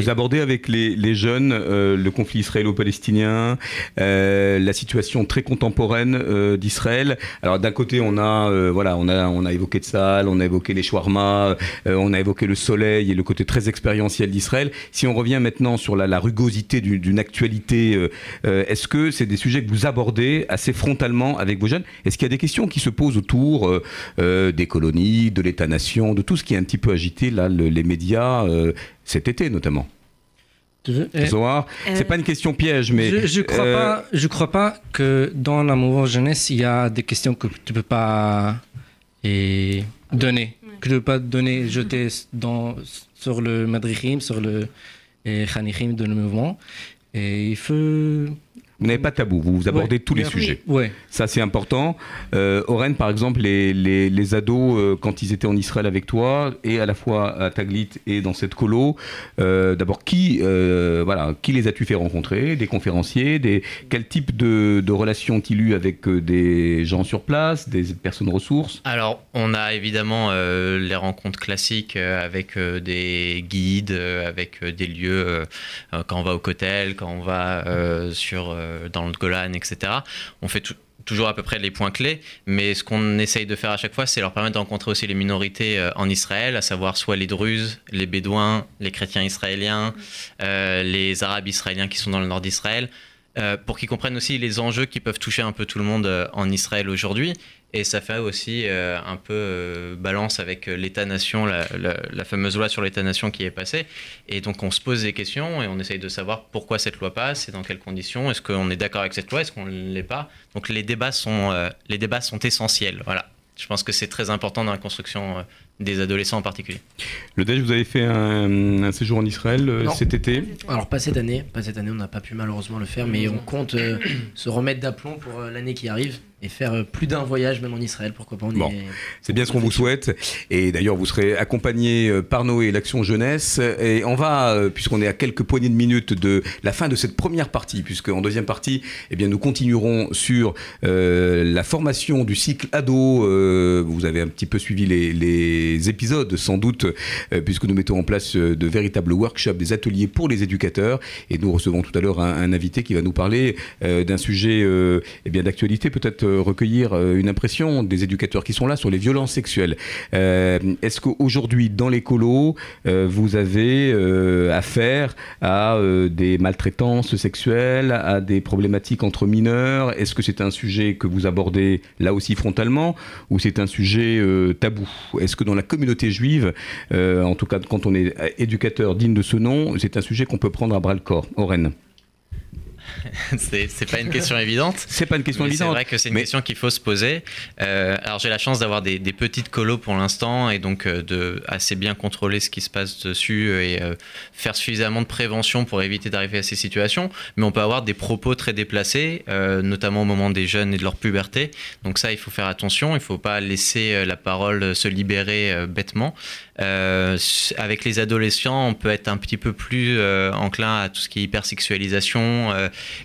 Vous abordez avec les, jeunes euh, le conflit israélo-palestinien, euh, la situation très contemporaine euh, d'Israël. Alors d'un côté, on a voilà, on a on a évoqué Tzal, on a évoqué les shawarma, on a évoqué le soleil et le côté très expérientiel d'Israël. Si on revient maintenant sur la, rugosité du- d'une actualité, est-ce que c'est des sujets que vous abordez assez frontalement avec vos jeunes? Est-ce qu'il y a des questions qui se posent autour des colonies, de l'État-nation, de tout ce qui est un petit peu agité là, le- les médias cet été notamment Eh, Zohar, c'est pas une question piège, mais je, je crois euh, pas, je crois pas que dans la mouvement jeunesse il y a des questions que tu peux pas et donner, que tu peux pas donner, jeter dans sur le madrichim, sur le et chanichim de le mouvement. Et il faut Vous n'avez pas de tabou, vous, vous abordez Ouais. tous les Oui. sujets. Ouais. Ça, c'est important. Euh, Oren, par exemple, les, les, les ados, euh, quand ils étaient en Israël avec toi, et à la fois à Taglit et dans cette colo, euh, d'abord, qui, euh, voilà, qui les as-tu fait rencontrer? Des conférenciers des, Quel type de, de relations ont-ils eu avec des gens sur place, des personnes ressources? Alors, on a évidemment euh, les rencontres classiques avec euh, des guides, avec euh, des lieux, quand on va au Kotel, quand on va euh, sur, euh, dans le Golan, etc. On fait toujours à peu près les points clés, mais ce qu'on essaye de faire à chaque fois, c'est leur permettre de rencontrer aussi les minorités euh, en Israël, à savoir soit les Druzes, les Bédouins, les chrétiens israéliens, euh, les Arabes israéliens qui sont dans le nord d'Israël, euh, pour qu'ils comprennent aussi les enjeux qui peuvent toucher un peu tout le monde euh, en Israël aujourd'hui. Et ça fait aussi euh, un peu euh, balance avec euh, l'État-nation, la, fameuse loi sur l'État-nation qui est passée. Et donc on se pose des questions et on essaye de savoir pourquoi cette loi passe et dans quelles conditions. Est-ce qu'on est d'accord avec cette loi? Est-ce qu'on ne l'est pas? Donc les débats, sont, les débats sont essentiels. Voilà. Je pense que c'est très important dans la construction des adolescents en particulier. Le DEJ, vous avez fait un, un séjour en Israël euh, Non. cet été Alors pas cette année, pas cette année, on n'a pas pu malheureusement le faire, mais on compte euh, [coughs] se remettre d'aplomb pour euh, l'année qui arrive et faire euh, plus d'un voyage même en Israël, pourquoi pas. On Bon. est- C'est bien ce qu'on vous souhaite. Et d'ailleurs, vous serez accompagné euh, par Noé et l'Action Jeunesse. Et on va, euh, puisqu'on est à quelques poignées de minutes de la fin de cette première partie, puisque en deuxième partie, eh bien, nous continuerons sur euh, la formation du cycle ado. Euh, vous avez un petit peu suivi les, les épisodes, sans doute, euh, puisque nous mettons en place euh, de véritables workshops, des ateliers pour les éducateurs. Et nous recevons tout à l'heure un, invité qui va nous parler euh, d'un sujet eh bien d'actualité, peut-être recueillir une impression des éducateurs qui sont là sur les violences sexuelles. Est-ce qu'aujourd'hui, dans euh, vous avez affaire à des maltraitances sexuelles, à des problématiques entre mineurs? Est-ce que c'est un sujet que vous abordez là aussi frontalement ou c'est un sujet tabou? Est-ce que dans la communauté juive, euh, en tout cas quand on est éducateur digne de ce nom, c'est un sujet qu'on peut prendre à bras le corps. Oren [laughs] c'est pas une question évidente. C'est pas une question évidente. C'est vrai que c'est une mais- question qu'il faut se poser. Euh, alors j'ai la chance d'avoir des, des petites colos pour l'instant et donc euh, de assez bien contrôler ce qui se passe dessus et euh, faire suffisamment de prévention pour éviter d'arriver à ces situations. Mais on peut avoir des propos très déplacés, notamment au moment des jeunes et de leur puberté. Donc ça, il faut faire attention. Il faut pas laisser la parole se libérer bêtement. Avec les adolescents, on peut être un petit peu plus enclin à tout ce qui est hypersexualisation,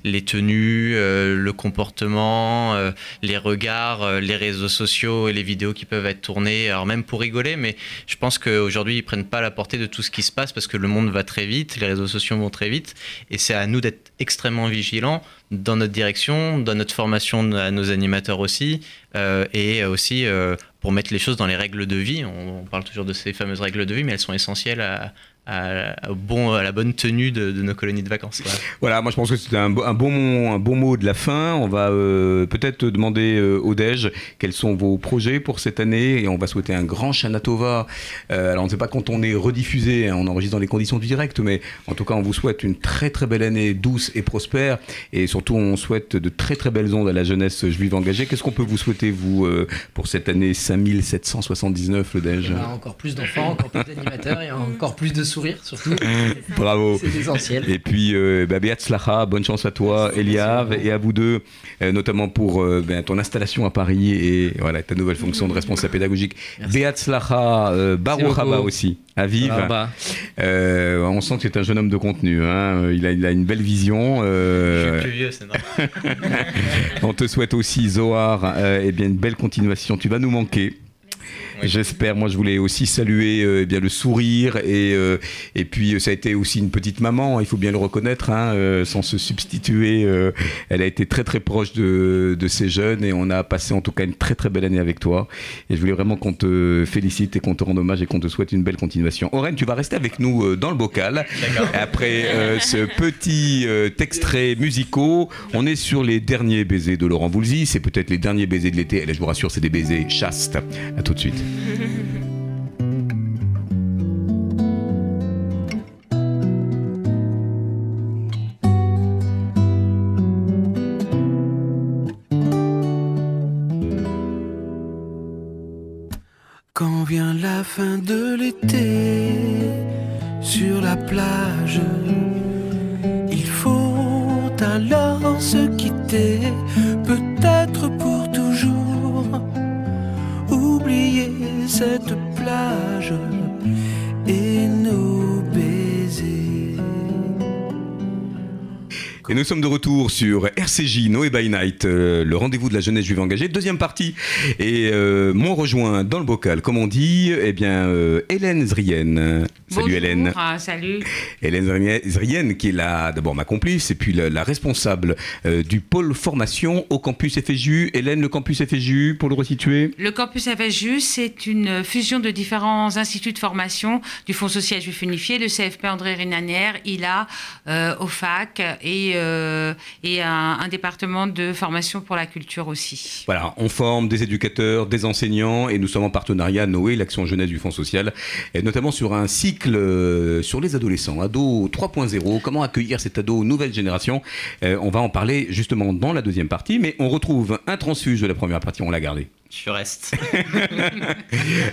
les tenues, euh, le comportement, euh, les regards, euh, les réseaux sociaux et les vidéos qui peuvent être tournées, alors même pour rigoler, mais je pense qu'aujourd'hui ils prennent pas la portée de tout ce qui se passe parce que le monde va très vite, les réseaux sociaux vont très vite, et c'est à nous d'être extrêmement vigilants dans notre direction, dans notre formation à nos animateurs aussi, et aussi pour mettre les choses dans les règles de vie. On, on parle toujours de ces fameuses règles de vie, mais elles sont essentielles à, à, au bon, à la bonne tenue de, de nos colonies de vacances. Voilà. Voilà, moi je pense que c'était un, bo- un, bon, mot- un bon mot de la fin. On va euh, peut-être demander euh, au DEJ quels sont vos projets pour cette année et on va souhaiter un grand Shanatova. Euh, alors on ne sait pas quand on est rediffusé, hein, on enregistre dans les conditions du direct, mais en tout cas on vous souhaite une très très belle année douce et prospère et surtout on souhaite de très très belles ondes à la jeunesse juive engagée. Qu'est-ce qu'on peut vous souhaiter vous euh, pour cette année 5779 le DEJ? Y aura encore plus d'enfants, encore plus d'animateurs et encore plus de sourires surtout. [laughs] Bravo. C'est essentiel. Et puis, euh, bah, Beat Slacha, bonne chance à toi, Eliav, et à vous deux, euh, notamment pour euh, ben, ton installation à Paris et voilà, ta nouvelle fonction de responsable pédagogique. Beat Slacha, euh, Baruch Haba aussi, à Vive. Rabba. Euh, on sent que c'est un jeune homme de contenu. hein. Il, a, il a une belle vision. Je suis plus vieux, c'est normal. [laughs] on te souhaite aussi, Zohar, euh, eh bien, une belle continuation. Tu vas nous manquer. Oui. J'espère. Moi, je voulais aussi saluer euh, eh bien le sourire et euh, et puis euh, ça a été aussi une petite maman. Il faut bien le reconnaître, hein, euh, sans se substituer. euh, elle a été très très proche de de ces jeunes et on a passé en tout cas une très très belle année avec toi. Et je voulais vraiment qu'on te félicite et qu'on te rende hommage et qu'on te souhaite une belle continuation. Aurène, tu vas rester avec nous euh, dans le bocal. Après euh, ce petit euh, extrait musicaux, on est sur les derniers baisers de Laurent Voulzy. C'est peut-être les derniers baisers de l'été. Et là, je vous rassure, c'est des baisers chastes. À tout de suite. Quand vient la fin de l'été, sur la plage, il faut alors se quitter, cette plage Et nous sommes de retour sur RCJ Noé by Night, euh, le rendez-vous de la jeunesse juive engagée, deuxième partie. Et euh, m'ont rejoint dans le bocal, comme on dit, eh bien, euh, Hélène Zrien. Salut Bonjour, Hélène. ah, salut. Hélène Zrien- Zrien, qui est la, d'abord ma complice, et puis la, la responsable euh, du pôle formation au campus FSJU. Hélène, le campus FSJU, pour le resituer Le campus FSJU, c'est une fusion de différents instituts de formation du Fonds social juif unifié, le CFP André Rinanière, ILA, OFAC et, euh, et un, département de formation pour la culture aussi. Voilà, on forme des éducateurs, des enseignants, et nous sommes en partenariat Noé, l'action jeunesse du Fonds social, et notamment sur un cycle euh, sur les adolescents, ado 3.0, comment accueillir cet ado nouvelle génération? Euh, on va en parler justement dans la deuxième partie, mais on retrouve un transfuge de la première partie, on l'a gardé. Je reste. [laughs]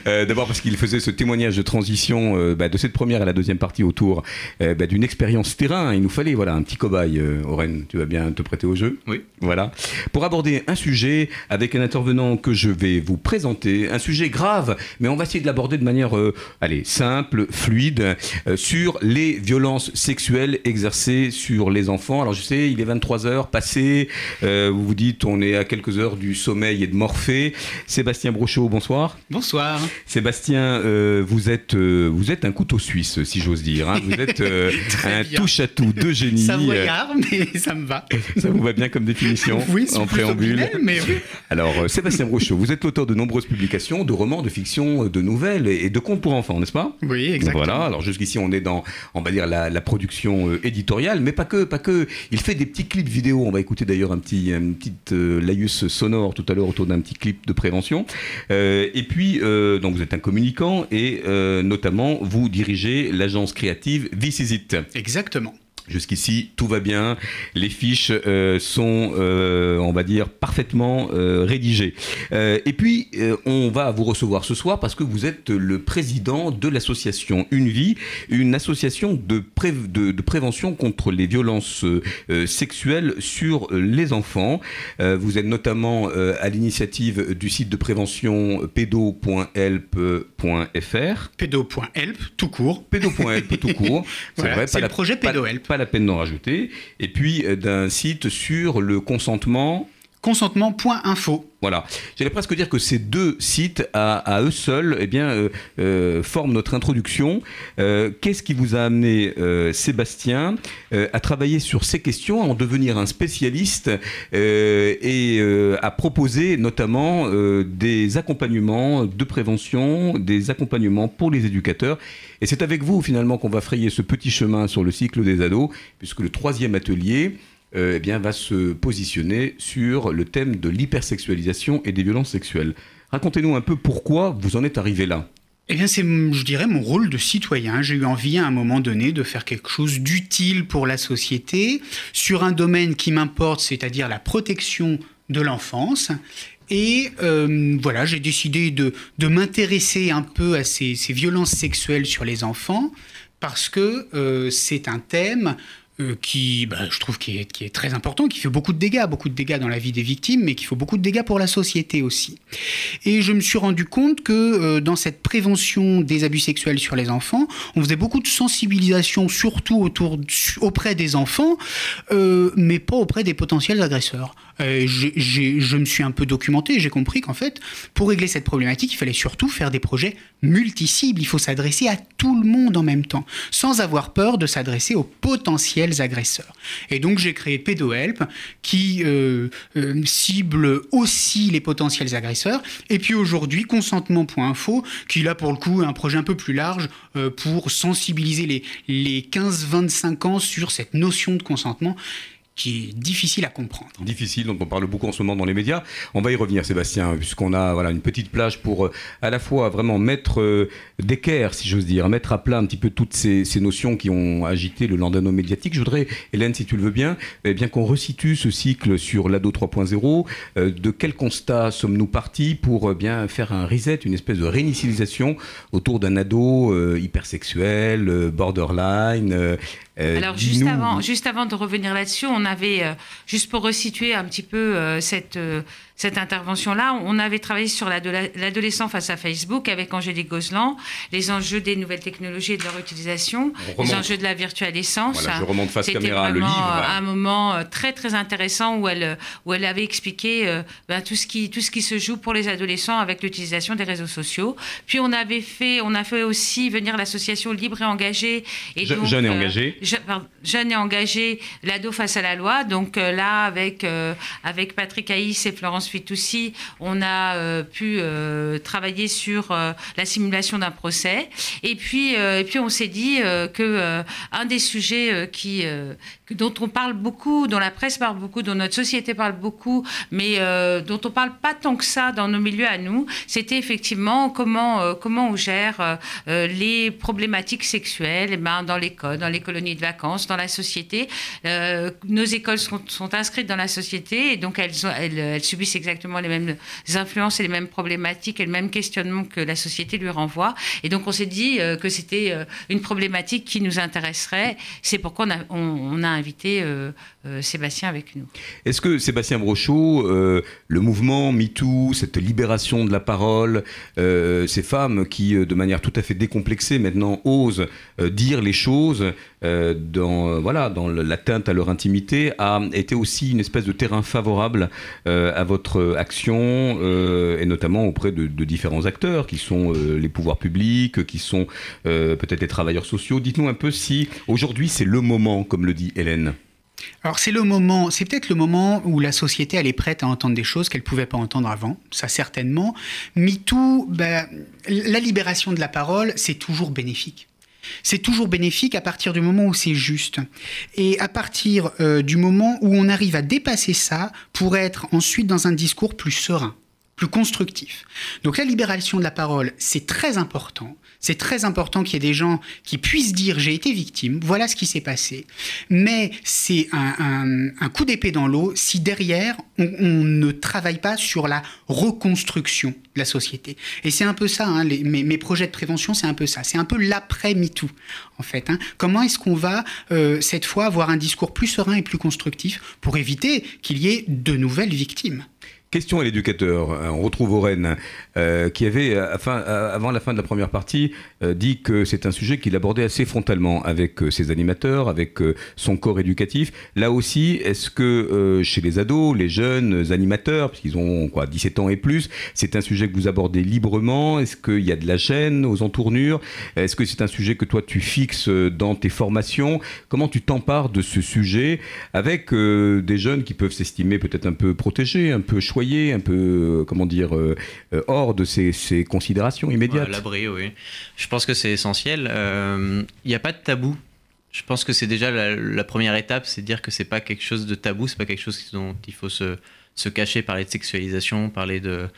Euh, D'abord parce qu'il faisait ce témoignage de transition euh, bah, de cette première à la deuxième partie autour euh, bah, d'une expérience terrain. Il nous fallait voilà un petit cobaye. Oren, tu vas bien te prêter au jeu? Oui. Voilà. Pour aborder un sujet avec un intervenant que je vais vous présenter, un sujet grave, mais on va essayer de l'aborder de manière, allez, simple, fluide, sur les violences sexuelles exercées sur les enfants. Alors je sais, il est 23 heures passées. vous vous dites, on est à quelques heures du sommeil et de Morphée. Sébastien Brochot, bonsoir. Bonsoir. Sébastien, euh, vous êtes euh, vous êtes un couteau suisse, si j'ose dire. hein. Vous êtes euh, [laughs] un bien. touche à tout de génie. Savoyard, mais ça me va. Ça vous va bien comme définition Oui, c'est en préambule. bilingue, mais oui. Alors, Sébastien Brochot, vous êtes l'auteur de nombreuses publications, de romans, de fiction, de nouvelles et de contes pour enfants, n'est-ce pas? Oui, exactement. Voilà. Alors jusqu'ici, on est dans, on va dire la, la production éditoriale, mais pas que, pas que. Il fait des petits clips vidéo. On va écouter d'ailleurs un petit, une petite euh, laïus sonore tout à l'heure autour d'un petit clip de prévention. Euh, et puis, euh, donc vous êtes un communicant et euh, notamment vous dirigez l'agence créative This Is It. Exactement. Jusqu'ici, tout va bien. Les fiches euh, sont, euh, on va dire, parfaitement euh, rédigées. Et puis, on va vous recevoir ce soir parce que vous êtes le président de l'association Une Vie, une association de, pré- de, de prévention contre les violences sexuelles sur les enfants. Vous êtes notamment à l'initiative du site de prévention pedo.help.fr. Pédo.help, tout court. Pédo.help, tout court. [laughs] C'est Voilà, vrai, c'est pas le la- projet Pédo-Help. La peine d'en rajouter. Et puis euh, d'un site sur le consentement. consentement.info. Voilà. J'allais presque dire que ces deux sites, à, eux seuls, eh euh, euh, forment notre introduction. Euh, Qu'est-ce qui vous a amené, Sébastien, à travailler sur ces questions, à en devenir un spécialiste et à proposer notamment des accompagnements de prévention, des accompagnements pour les éducateurs? Et c'est avec vous, finalement, qu'on va frayer ce petit chemin sur le cycle des ados, puisque le troisième atelier euh, eh va se positionner sur le thème de l'hypersexualisation et des violences sexuelles. Racontez-nous un peu pourquoi vous en êtes arrivé là. Eh bien, c'est, je dirais, mon rôle de citoyen. J'ai eu envie à un moment donné de faire quelque chose d'utile pour la société sur un domaine qui m'importe, c'est-à-dire la protection de l'enfance. Et euh, voilà, j'ai décidé de, de m'intéresser un peu à ces, ces, violences sexuelles sur les enfants parce que euh, c'est un thème euh, qui, bah, je trouve, qui est, très important, qui fait beaucoup de dégâts, beaucoup de dégâts dans la vie des victimes, mais qui fait beaucoup de dégâts pour la société aussi. Et je me suis rendu compte que euh, dans cette prévention des abus sexuels sur les enfants, on faisait beaucoup de sensibilisation, surtout auprès des enfants, euh, mais pas auprès des potentiels agresseurs. Je me suis un peu documenté, j'ai compris qu'en fait, pour régler cette problématique, il fallait surtout faire des projets multi-cibles. Il faut s'adresser à tout le monde en même temps, sans avoir peur de s'adresser aux potentiels agresseurs. Et donc j'ai créé PedoHelp, qui euh, euh, cible aussi les potentiels agresseurs. Et puis aujourd'hui, consentement.info, qui là pour le coup un projet un peu plus large euh, pour sensibiliser les, les 15-25 ans sur cette notion de consentement difficile à comprendre. Difficile, dont on parle beaucoup en ce moment dans les médias. On va y revenir, Sébastien, puisqu'on a voilà, une petite plage pour euh, à la fois vraiment mettre euh, d'équerre, si j'ose dire, mettre à plat un petit peu toutes ces, notions qui ont agité le lendemain médiatique. Je voudrais, Hélène, si tu le veux bien, eh bien qu'on resitue ce cycle sur l'ado 3.0. Euh, de quel constat sommes-nous partis pour bien faire un reset, une espèce de réinitialisation autour d'un ado hypersexuel, borderline euh, Alors juste avant, juste avant de revenir là-dessus, on avait, euh, juste pour resituer un petit peu euh, cette, cette intervention-là, on avait travaillé sur l'adolescent face à Facebook avec Angélique Gozlan, les enjeux des nouvelles technologies et de leur utilisation, les enjeux de la virtualisation. Voilà, je remonte face caméra le livre. Voilà. un moment très très intéressant où elle, où elle avait expliqué ben, tout, ce qui, tout ce qui se joue pour les adolescents avec l'utilisation des réseaux sociaux. Puis on avait fait, on a fait aussi venir l'association Libre et Engagée. Et Je, donc, jeune et engagé. Je, pardon, jeune et engagé, l'ado face à la loi. Donc euh, là, avec, euh, avec Patrick Haïs et Florence Fitoussi, on a euh, pu euh, travailler sur euh, la simulation d'un procès. Et puis, et puis on s'est dit que un des sujets qui, dont on parle beaucoup, dont la presse parle beaucoup, dont notre société parle beaucoup, mais dont on parle pas tant que ça dans nos milieux à nous, c'était effectivement comment, comment on gère les problématiques sexuelles eh ben, dans l'école, dans les colonies de vacances, dans la société. nos écoles sont, sont, inscrites dans la société et donc elles, elles, elles subissent exactement les mêmes influences et les mêmes problématiques et le même questionnement que la société lui renvoie. Et donc on s'est dit euh, que c'était euh, une problématique qui nous intéresserait. C'est pourquoi on a, on, on a invité euh, Sébastien avec nous. Est-ce que Sébastien Brochot, le mouvement MeToo, cette libération de la parole, ces femmes qui, de manière tout à fait décomplexée maintenant, osent dire les choses dans, voilà, dans l'atteinte à leur intimité, a été aussi une espèce de terrain favorable à votre action euh, et notamment auprès de, de, différents acteurs qui sont euh, les pouvoirs publics, qui sont euh, peut-être les travailleurs sociaux. Dites-nous un peu si aujourd'hui c'est le moment, comme le dit Hélène. Alors c'est le moment, c'est peut-être le moment où la société elle est prête à entendre des choses qu'elle pouvait pas entendre avant, ça certainement. MeToo, ben, la libération de la parole, c'est toujours bénéfique. C'est toujours bénéfique à partir du moment où c'est juste. Et à partir euh, du moment où on arrive à dépasser ça pour être ensuite dans un discours plus serein, plus constructif. Donc la libération de la parole, c'est très important. C'est très important qu'il y ait des gens qui puissent dire j'ai été victime, voilà ce qui s'est passé. Mais c'est un, un, un, coup d'épée dans l'eau si derrière on, on, ne travaille pas sur la reconstruction de la société. Et c'est un peu ça, hein, mes, mes, projets de prévention, c'est un peu ça. C'est un peu l'après MeToo, en fait. Hein. Comment est-ce qu'on va euh, cette fois avoir un discours plus serein et plus constructif pour éviter qu'il y ait de nouvelles victimes? Question à l'éducateur. Euh, On retrouve Oren, euh, qui avait, euh, avant la fin de la première partie, dit que c'est un sujet qu'il abordait assez frontalement avec ses animateurs, avec son corps éducatif. Là aussi, est-ce que chez les ados, les jeunes animateurs, puisqu'ils ont quoi, 17 ans et plus, c'est un sujet que vous abordez librement? Est-ce qu'il y a de la gêne aux entournures? Est-ce que c'est un sujet que toi tu fixes dans tes formations? Comment tu t'empares de ce sujet avec des jeunes qui peuvent s'estimer peut-être un peu protégés, un peu un peu, euh, comment dire, euh, euh, hors de ces, considérations immédiates Ouais, L'abri, oui. Je pense que c'est essentiel. Il n'y a pas de tabou. Je pense que c'est déjà la, première étape, c'est de dire que c'est pas quelque chose de tabou, c'est pas quelque chose dont il faut se, cacher, parler de sexualisation, parler de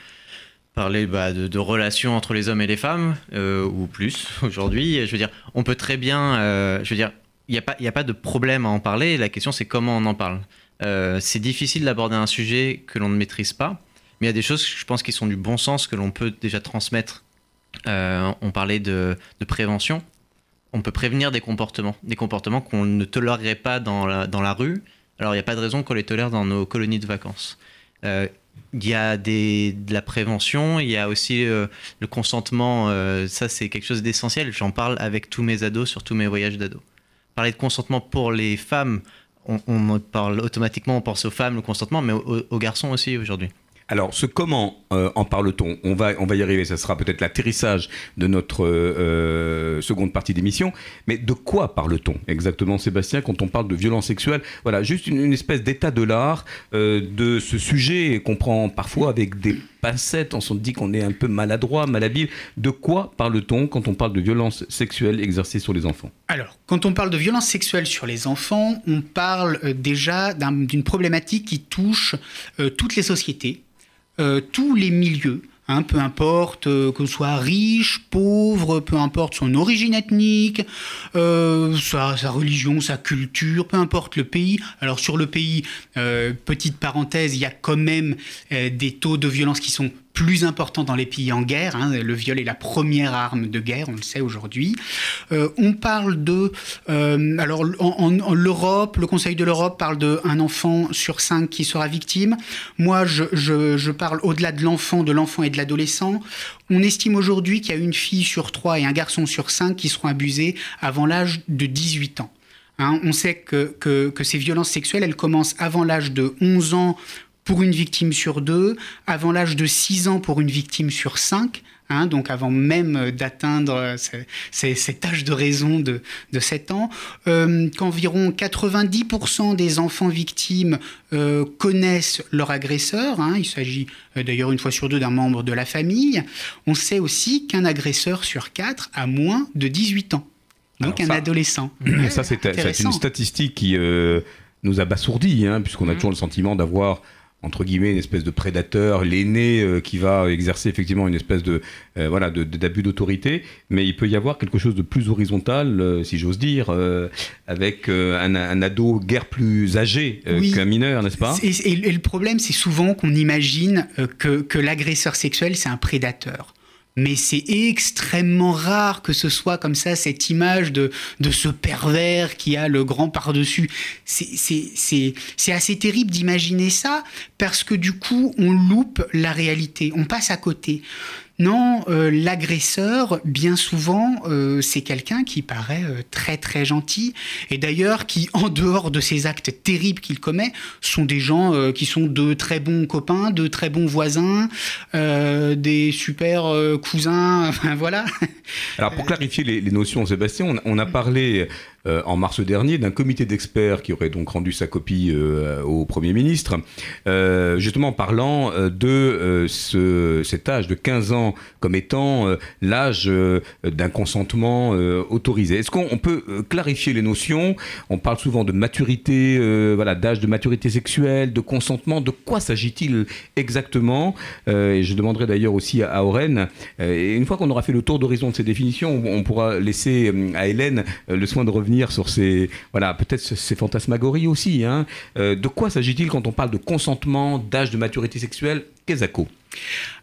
parler bah, de, relations entre les hommes et les femmes ou plus [laughs] aujourd'hui. Je veux dire, on peut très bien, je veux dire, il n'y a pas de problème à en parler. La question c'est comment on en parle. Euh, c'est difficile d'aborder un sujet que l'on ne maîtrise pas, mais il y a des choses, je pense, qui sont du bon sens que l'on peut déjà transmettre euh, on parlait de, prévention. On peut prévenir des comportements, des comportements qu'on ne tolérerait pas dans la, dans la rue. Alors il n'y a pas de raison qu'on les tolère dans nos colonies de vacances. Euh, Il y a de la prévention, il y a aussi le consentement. ça, c'est quelque chose d'essentiel. J'en parle avec tous mes ados sur tous mes voyages d'ados. Parler de consentement pour les femmes, on, parle automatiquement, on pense aux femmes, le consentement, mais aux, garçons aussi aujourd'hui. Alors, ce comment euh, en parle-t-on? On va, on va y arriver, ça sera peut-être l'atterrissage de notre euh, euh, seconde partie d'émission. Mais de quoi parle-t-on exactement, Sébastien, quand on parle de violence sexuelle? Voilà, juste une, espèce d'état de l'art de ce sujet qu'on prend parfois avec des pincettes, on se dit qu'on est un peu maladroit, malhabile. De quoi parle-t-on quand on parle de violence sexuelle exercée sur les enfants? Alors, quand on parle de violence sexuelle sur les enfants, on parle euh, déjà d'un- d'une problématique qui touche euh, toutes les sociétés, euh, tous les milieux. Hein, peu importe euh, ce soit riche, pauvre, peu importe son origine ethnique, euh, sa, religion, sa culture, peu importe le pays. Alors sur le pays, euh, petite parenthèse, il y a quand même des taux de violence qui sont plus importants dans les pays en guerre. hein. Le viol est la première arme de guerre, on le sait aujourd'hui. Euh, on parle de... euh, alors en, en- l'Europe, le Conseil de l'Europe parle d'un enfant sur cinq qui sera victime. Moi, je parle au-delà de l'enfant, de l'enfant et de l'adolescent. On estime aujourd'hui qu'il y a une fille sur trois et un garçon sur cinq qui seront abusés avant l'âge de 18 ans. Hein, on sait que, que- que ces violences sexuelles, elles commencent avant l'âge de 11 ans pour une victime sur deux, avant l'âge de 6 ans pour une victime sur 5, hein, donc avant même euh, d'atteindre euh, ce- ce- cet âge de raison de, de 7 ans, euh, qu'environ 90% des enfants victimes euh, connaissent leur agresseur, hein, il s'agit d'ailleurs une fois sur deux d'un membre de la famille, on sait aussi qu'un agresseur sur 4 a moins de 18 ans, donc Alors un ça- adolescent. [clears throat] Ça, c'est une statistique qui euh, nous abasourdit, hein, puisqu'on a toujours le sentiment d'avoir entre guillemets une espèce de prédateur, l'aîné euh, qui va exercer effectivement une espèce de euh, voilà d'abus d'autorité, mais il peut y avoir quelque chose de plus horizontal, euh, si j'ose dire, avec un, un ado guère plus âgé Oui. qu'un mineur, n'est-ce pas? Et, le problème, c'est souvent qu'on imagine que, que l'agresseur sexuel, c'est un prédateur. Mais c'est extrêmement rare que ce soit comme ça, cette image de, de ce pervers qui a le grand par-dessus. C'est- assez terrible d'imaginer ça, parce que du coup, on loupe la réalité, on passe à côté. Non, euh, l'agresseur, bien souvent, euh, c'est quelqu'un qui paraît euh, très très gentil, et d'ailleurs qui, en dehors de ces actes terribles qu'il commet, sont des gens qui sont de très bons copains, de très bons voisins, des super cousins, [laughs] enfin voilà. Alors pour clarifier les, les notions, Sébastien, on, on a parlé euh, en mars dernier d'un comité d'experts qui aurait donc rendu sa copie euh, au Premier ministre, euh, justement en parlant de ce- cet âge de 15 ans comme étant l'âge d'un consentement autorisé. Est-ce qu'on on peut clarifier les notions? On parle souvent de maturité, voilà, d'âge de maturité sexuelle, de consentement. De quoi s'agit-il exactement? Et je demanderai d'ailleurs aussi à, à euh, et une fois qu'on aura fait le tour d'horizon de ces définitions, on, pourra laisser à Hélène le soin de revenir sur ces, voilà, peut-être ces- fantasmagories aussi. hein. Euh, de quoi s'agit-il quand on parle de consentement, d'âge de maturité sexuelle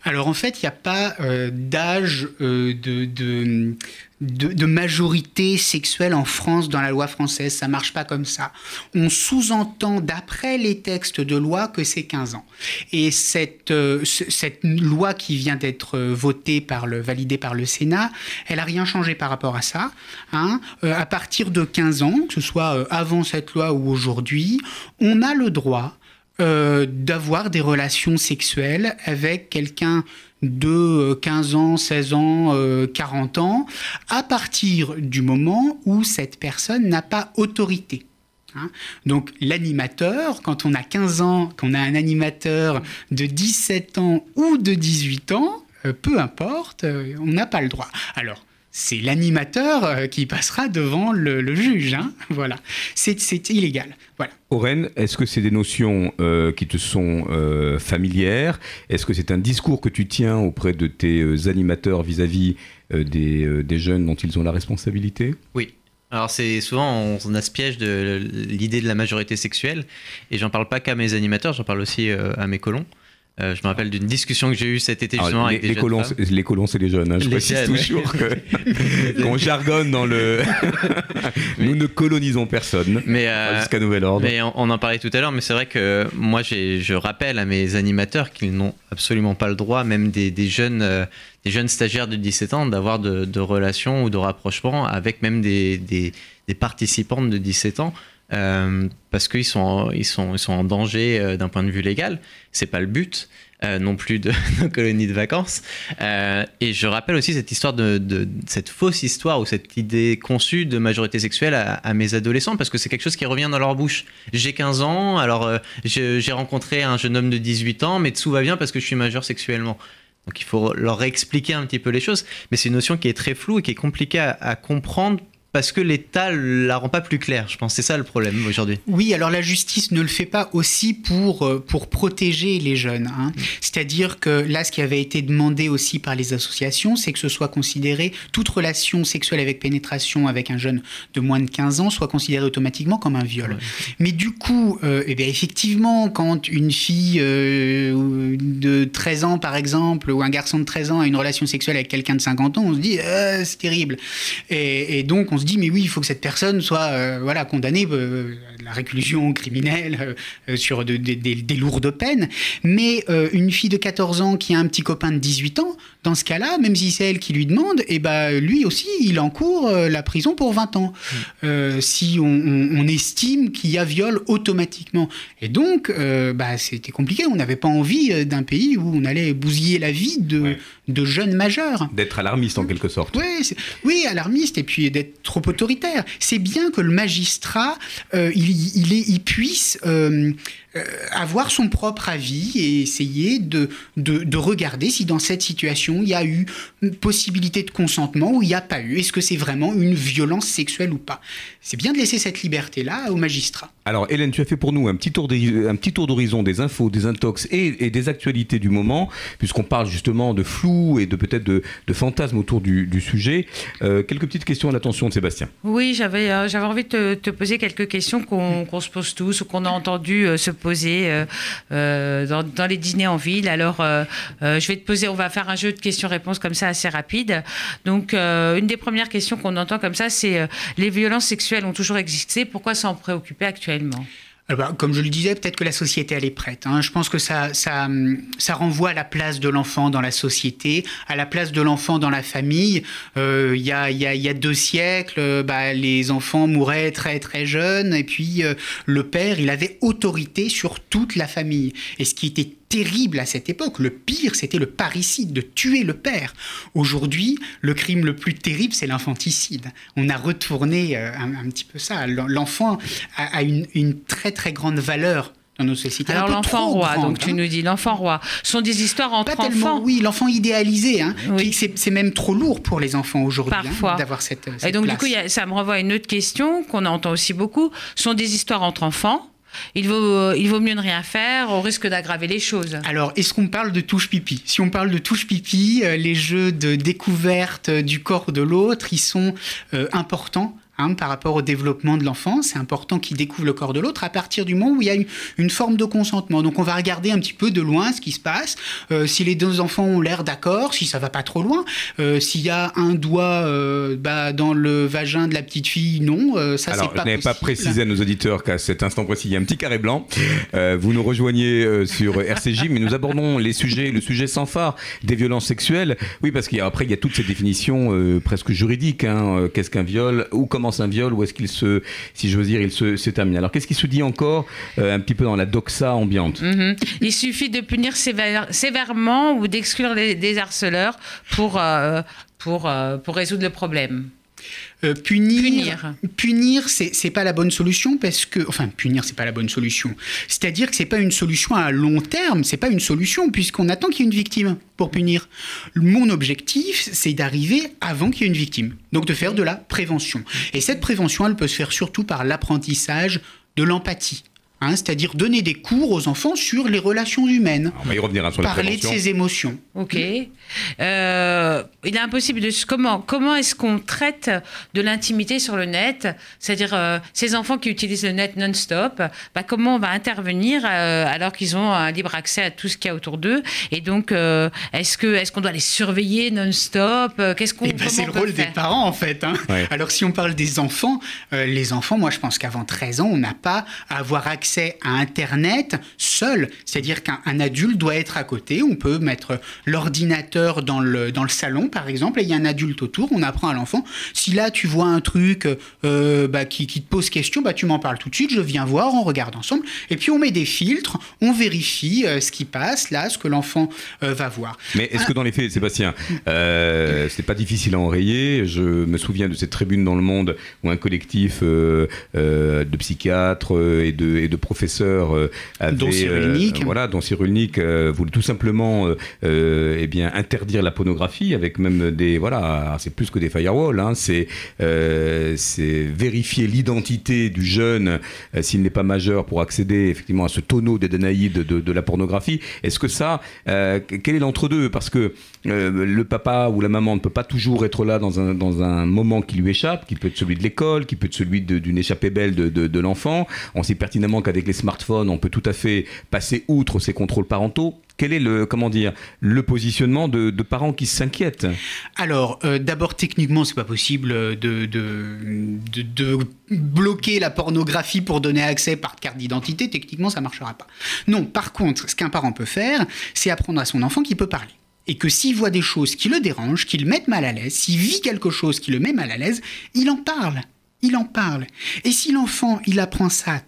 Alors en fait, il n'y a pas euh, d'âge euh, de, majorité sexuelle en France dans la loi française. Ça marche pas comme ça. On sous-entend d'après les textes de loi que c'est 15 ans. Et cette, euh, ce- cette loi qui vient d'être votée par le, validée par le Sénat, elle a rien changé par rapport à ça. hein. À partir de 15 ans, que ce soit avant cette loi ou aujourd'hui, on a le droit euh, d'avoir des relations sexuelles avec quelqu'un de euh, 15 ans, 16 ans, euh, 40 ans, à partir du moment où cette personne n'a pas autorité. hein. Donc l'animateur, quand on a 15 ans, qu'on a un animateur de 17 ans ou de 18 ans, euh, peu importe, euh, on n'a pas le droit. Alors, c'est l'animateur euh, qui passera devant le, le juge. hein. Voilà, c'est illégal. Voilà. Oren, est-ce que c'est des notions euh, qui te sont euh, familières? Est-ce que c'est un discours que tu tiens auprès de tes euh, animateurs vis-à-vis euh, des, euh, des jeunes dont ils ont la responsabilité? Oui. Alors c'est souvent on, on a ce piège de l'idée de la majorité sexuelle et j'en parle pas qu'à mes animateurs, j'en parle aussi à mes colons. Euh, je me rappelle d'une discussion que j'ai eue cet été Alors, justement les, avec des les jeunes colons, femmes. les colons, c'est les jeunes. hein. Je Les précise jeunes, toujours ouais. [laughs] qu'on jargonne dans le. [laughs] Nous ne colonisons personne. Mais euh, Jusqu'à nouvel ordre. Mais on, on en parlait tout à l'heure, mais c'est vrai que moi, je rappelle à mes animateurs qu'ils n'ont absolument pas le droit, même des, des jeunes, euh, des jeunes stagiaires de 17 ans, d'avoir de, de relations ou de rapprochements avec même des, des, des participantes de 17 ans. Euh, parce qu'ils sont, ils sont, ils sont en danger euh, d'un point de vue légal. C'est pas le but. euh, non plus de [laughs] nos colonies de vacances. Et je rappelle aussi cette histoire de, cette fausse histoire ou cette idée conçue de majorité sexuelle à, mes adolescents parce que c'est quelque chose qui revient dans leur bouche. J'ai 15 ans, alors j'ai rencontré un jeune homme de 18 ans, mais tout va bien parce que je suis majeur sexuellement. Donc il faut leur expliquer un petit peu les choses, mais c'est une notion qui est très floue et qui est compliquée à comprendre parce que l'État la rend pas plus claire. Je pense c'est ça le problème aujourd'hui. Oui, alors la justice ne le fait pas aussi pour, euh, pour protéger les jeunes. hein. C'est-à-dire que là, ce qui avait été demandé aussi par les associations, c'est que ce soit considéré, toute relation sexuelle avec pénétration avec un jeune de moins de 15 ans soit considérée automatiquement comme un viol. Mais du coup, euh, eh bien, effectivement, quand une fille euh, de 13 ans, par exemple, ou un garçon de 13 ans a une relation sexuelle avec quelqu'un de 50 ans, on se dit, Euh, c'est terrible. Et, et donc, on se dit, mais oui, il faut que cette personne soit euh, voilà, condamnée euh, à la réclusion criminelle euh, sur de- de- des- des lourdes peines. Mais une fille de 14 ans qui a un petit copain de 18 ans, dans ce cas-là, même si c'est elle qui lui demande, et ben lui aussi, il encourt euh, la prison pour 20 ans. Euh, si on, on- on estime qu'il y a viol automatiquement. Et donc, euh, bah, c'était compliqué. On n'avait pas envie d'un pays où on allait bousiller la vie de, de jeunes majeurs. D'être alarmiste en quelque sorte. Oui, c'est- oui, alarmiste et puis d'être trop autoritaire. C'est bien que le magistrat, euh, il, il, est- il puisse euh, avoir son propre avis et essayer de, de, de regarder si dans cette situation il y a eu une possibilité de consentement ou il n'y a pas eu. Est-ce que c'est vraiment une violence sexuelle ou pas? C'est bien de laisser cette liberté-là au magistrat. Alors, Hélène, tu as fait pour nous un petit tour d'horizon des infos, des intox et, des actualités du moment, puisqu'on parle justement de flou et de peut-être de, fantasmes autour du, sujet. Euh, quelques petites questions à l'attention de Sébastien. Oui, j'avais euh, envie de te, poser quelques questions qu'on se pose tous ou qu'on a entendu euh, se poser dans, dans les dîners en ville. Alors, je vais te poser, on va faire un jeu de questions-réponses comme ça assez rapide. Donc, une des premières questions qu'on entend comme ça, c'est les violences sexuelles ont toujours existé. Pourquoi s'en préoccuper actuellement? Eh ben, comme je le disais, peut-être que la société, elle est prête. hein. Je pense que ça, ça, ça renvoie à la place de l'enfant dans la société, à la place de l'enfant dans la famille. Euh, Il y, a, y a deux siècles, euh, bah, les enfants mouraient très très jeunes, et puis euh, le père, il avait autorité sur toute la famille. Et ce qui était terrible à cette époque, le pire, c'était le parricide, de tuer le père. Aujourd'hui, le crime le plus terrible, c'est l'infanticide. On a retourné euh, un, un petit peu ça. L'en- L'enfant a, a une, une très très grande valeur dans nos sociétés. Alors l'enfant roi, grande, donc tu hein. nous dis l'enfant roi. Ce sont des histoires entre Pas tellement, enfants. oui, l'enfant idéalisé. Hein, qui- c'est même trop lourd pour les enfants aujourd'hui hein, d'avoir cette, Et cette donc, place. du coup, a- ça me renvoie à une autre question qu'on entend aussi beaucoup. Ce sont des histoires entre enfants. Il vaut, il vaut mieux ne rien faire au risque d'aggraver les choses. Alors, est-ce qu'on parle de touche pipi? Si on parle de touche pipi, euh, les jeux de découverte euh, du corps de l'autre, ils sont euh, importants hein, par rapport au développement de l'enfant. C'est important qu'il découvre le corps de l'autre à partir du moment où il y a une, une, forme de consentement. Donc on va regarder un petit peu de loin ce qui se passe. Euh, si les deux enfants ont l'air d'accord, si ça va pas trop loin, euh, s'il y a un doigt euh, bah, dans le vagin de la petite fille, non, euh, ça c'est pas je n'avais pas précisé à nos auditeurs qu'à cet instant précis, il y a un petit carré blanc. Euh, vous nous rejoignez euh, sur RCJ, mais nous abordons les sujets, le sujet sans phare des violences sexuelles. Oui, parce qu'après, il y a toutes ces définitions presque juridiques. hein. Qu'est-ce qu'un viol Où un viol Où est-ce qu'il se, si dire, il se, termine Alors, qu'est-ce qui se dit encore euh, un petit peu dans la doxa ambiante? Mhm. Il suffit de punir sévère- sévèrement ou d'exclure des harceleurs pour, euh, euh, pour résoudre le problème. Euh, punir, punir, c'est c'est pas la bonne solution parce que, enfin, punir, c'est pas la bonne solution. C'est-à-dire que c'est pas une solution à long terme, c'est pas une solution puisqu'on attend qu'il y ait une victime pour punir. Mon objectif, c'est d'arriver avant qu'il y ait une victime, donc de faire de la prévention. Et cette prévention, elle peut se faire surtout par l'apprentissage de l'empathie. Hein, C'est-à-dire donner des cours aux enfants sur les relations humaines. On va y revenir hein, sur la Parler de ses émotions. Ok. Euh, il est impossible de comment comment est-ce qu'on traite de l'intimité sur le net, c'est-à-dire euh, ces enfants qui utilisent le net non-stop, bah, comment on va intervenir euh, alors qu'ils ont un libre accès à tout ce qu'il y a autour d'eux? Et donc euh, est-ce que est-ce qu'on doit les surveiller non-stop? Qu'est-ce qu'on Eh ben, c'est le rôle des parents en fait. hein. Alors si on parle des enfants, euh, les enfants, moi je pense qu'avant 13 ans, on n'a pas à avoir accès à Internet seul. C'est-à-dire qu'un un adulte doit être à côté. On peut mettre l'ordinateur dans le, dans le salon par exemple et il y a un adulte autour. On apprend à l'enfant. Si là tu vois un truc euh, bah, qui, qui te pose question, bah, tu m'en parles tout de suite. Je viens voir, on regarde ensemble. Et puis on met des filtres, on vérifie euh, ce qui passe là, ce que l'enfant euh, va voir. Mais est-ce que dans les faits, Sébastien, euh, c'est pas difficile à enrayer? Je me souviens de cette tribune dans le Monde où un collectif euh, euh, de psychiatres et de, et de professeurs euh, avait, Dont Cyrulnik. euh, voilà, dont Cyrulnik euh, voulait tout simplement eh bien interdire la pornographie avec même des voilà, c'est plus que des firewalls, hein, c'est c'est vérifier l'identité du jeune s'il n'est pas majeur pour accéder effectivement à ce tonneau des Danaïdes de, de la pornographie. Est-ce que ça, euh, quel est l'entre-deux? Parce que euh, le papa ou la maman ne peut pas toujours être là dans un, dans un moment qui lui échappe, qui peut être celui de l'école, qui peut être celui de- d'une échappée belle de, de- de l'enfant. On sait pertinemment qu'avec les smartphones, on peut tout à fait passer outre ces contrôles parentaux. Quel est le, comment dire, le positionnement de, parents qui s'inquiètent? Alors, euh, d'abord, techniquement, c'est pas possible de, de, de, de bloquer la pornographie pour donner accès par carte d'identité. Techniquement, ça marchera pas. Non, par contre, ce qu'un parent peut faire, c'est apprendre à son enfant qu'il peut parler. Et que s'il voit des choses qui le dérangent, qui le mettent mal à l'aise, s'il vit quelque chose qui le met mal à l'aise, il en parle. Il en parle. Et si l'enfant, il apprend ça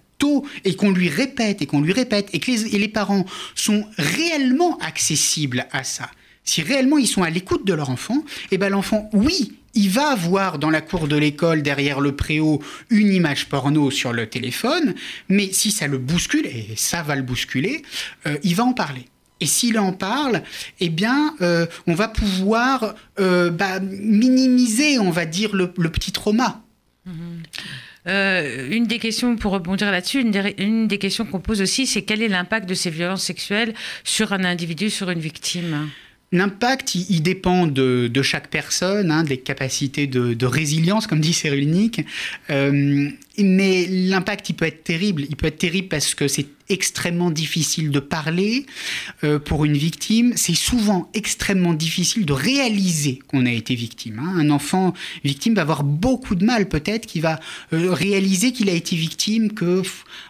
et qu'on lui répète et qu'on lui répète et que les, parents sont réellement accessibles à ça, si réellement ils sont à l'écoute de leur enfant, et ben l'enfant, oui, il va voir dans la cour de l'école, derrière le préau, une image porno sur le téléphone, mais si ça le bouscule, et ça va le bousculer, euh, il va en parler. Et s'il en parle, eh bien, euh, on va pouvoir euh, bah, minimiser, on va dire, le, le petit trauma. Euh, une des questions, pour rebondir là-dessus, une des, une des questions qu'on pose aussi, c'est quel est l'impact de ces violences sexuelles sur un individu, sur une victime? L'impact, il, il dépend de, de chaque personne, hein, des capacités de, de résilience, comme dit Cyrulnik. Euh, mais l'impact, il peut être terrible. Il peut être terrible parce que c'est extrêmement difficile de parler euh, pour une victime. C'est souvent extrêmement difficile de réaliser qu'on a été victime. hein. Un enfant victime va avoir beaucoup de mal, peut-être, qu'il va euh, réaliser qu'il a été victime, que...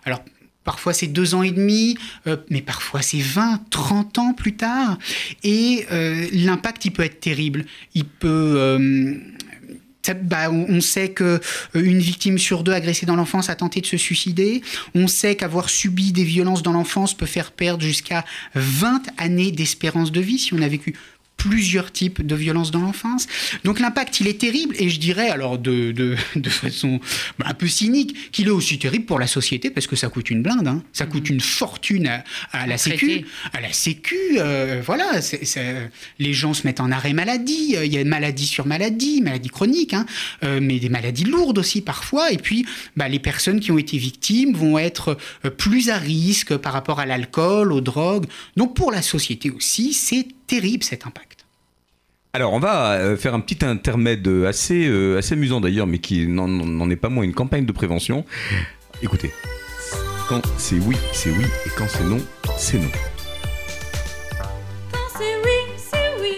Alors, Parfois c'est deux ans et demi, euh, mais parfois c'est 20, 30 ans plus tard. Et euh, l'impact, il peut être terrible. Il peut... euh, bah, on sait que une victime sur deux agressée dans l'enfance a tenté de se suicider. On sait qu'avoir subi des violences dans l'enfance peut faire perdre jusqu'à 20 années d'espérance de vie si on a vécu plusieurs types de violences dans l'enfance. Donc l'impact, il est terrible, et je dirais, alors de, de, [laughs] de façon bah, un peu cynique, qu'il est aussi terrible pour la société, parce que ça coûte une blinde, hein. ça coûte une fortune à, à la. Sécu. À la Sécu, euh, voilà, c'est- c'est- les gens se mettent en arrêt maladie, euh, il y a maladie sur maladie, maladie chronique, hein, euh, mais des maladies lourdes aussi parfois, et puis bah, les personnes qui ont été victimes vont être euh, plus à risque par rapport à l'alcool, aux drogues. Donc pour la société aussi, c'est terrible cet impact. Alors, on va euh, faire un petit intermède assez, euh, assez amusant d'ailleurs, mais qui n'en- est pas moins une campagne de prévention. Écoutez, quand c'est oui, c'est oui, et quand c'est non, c'est non. Quand c'est oui, c'est oui.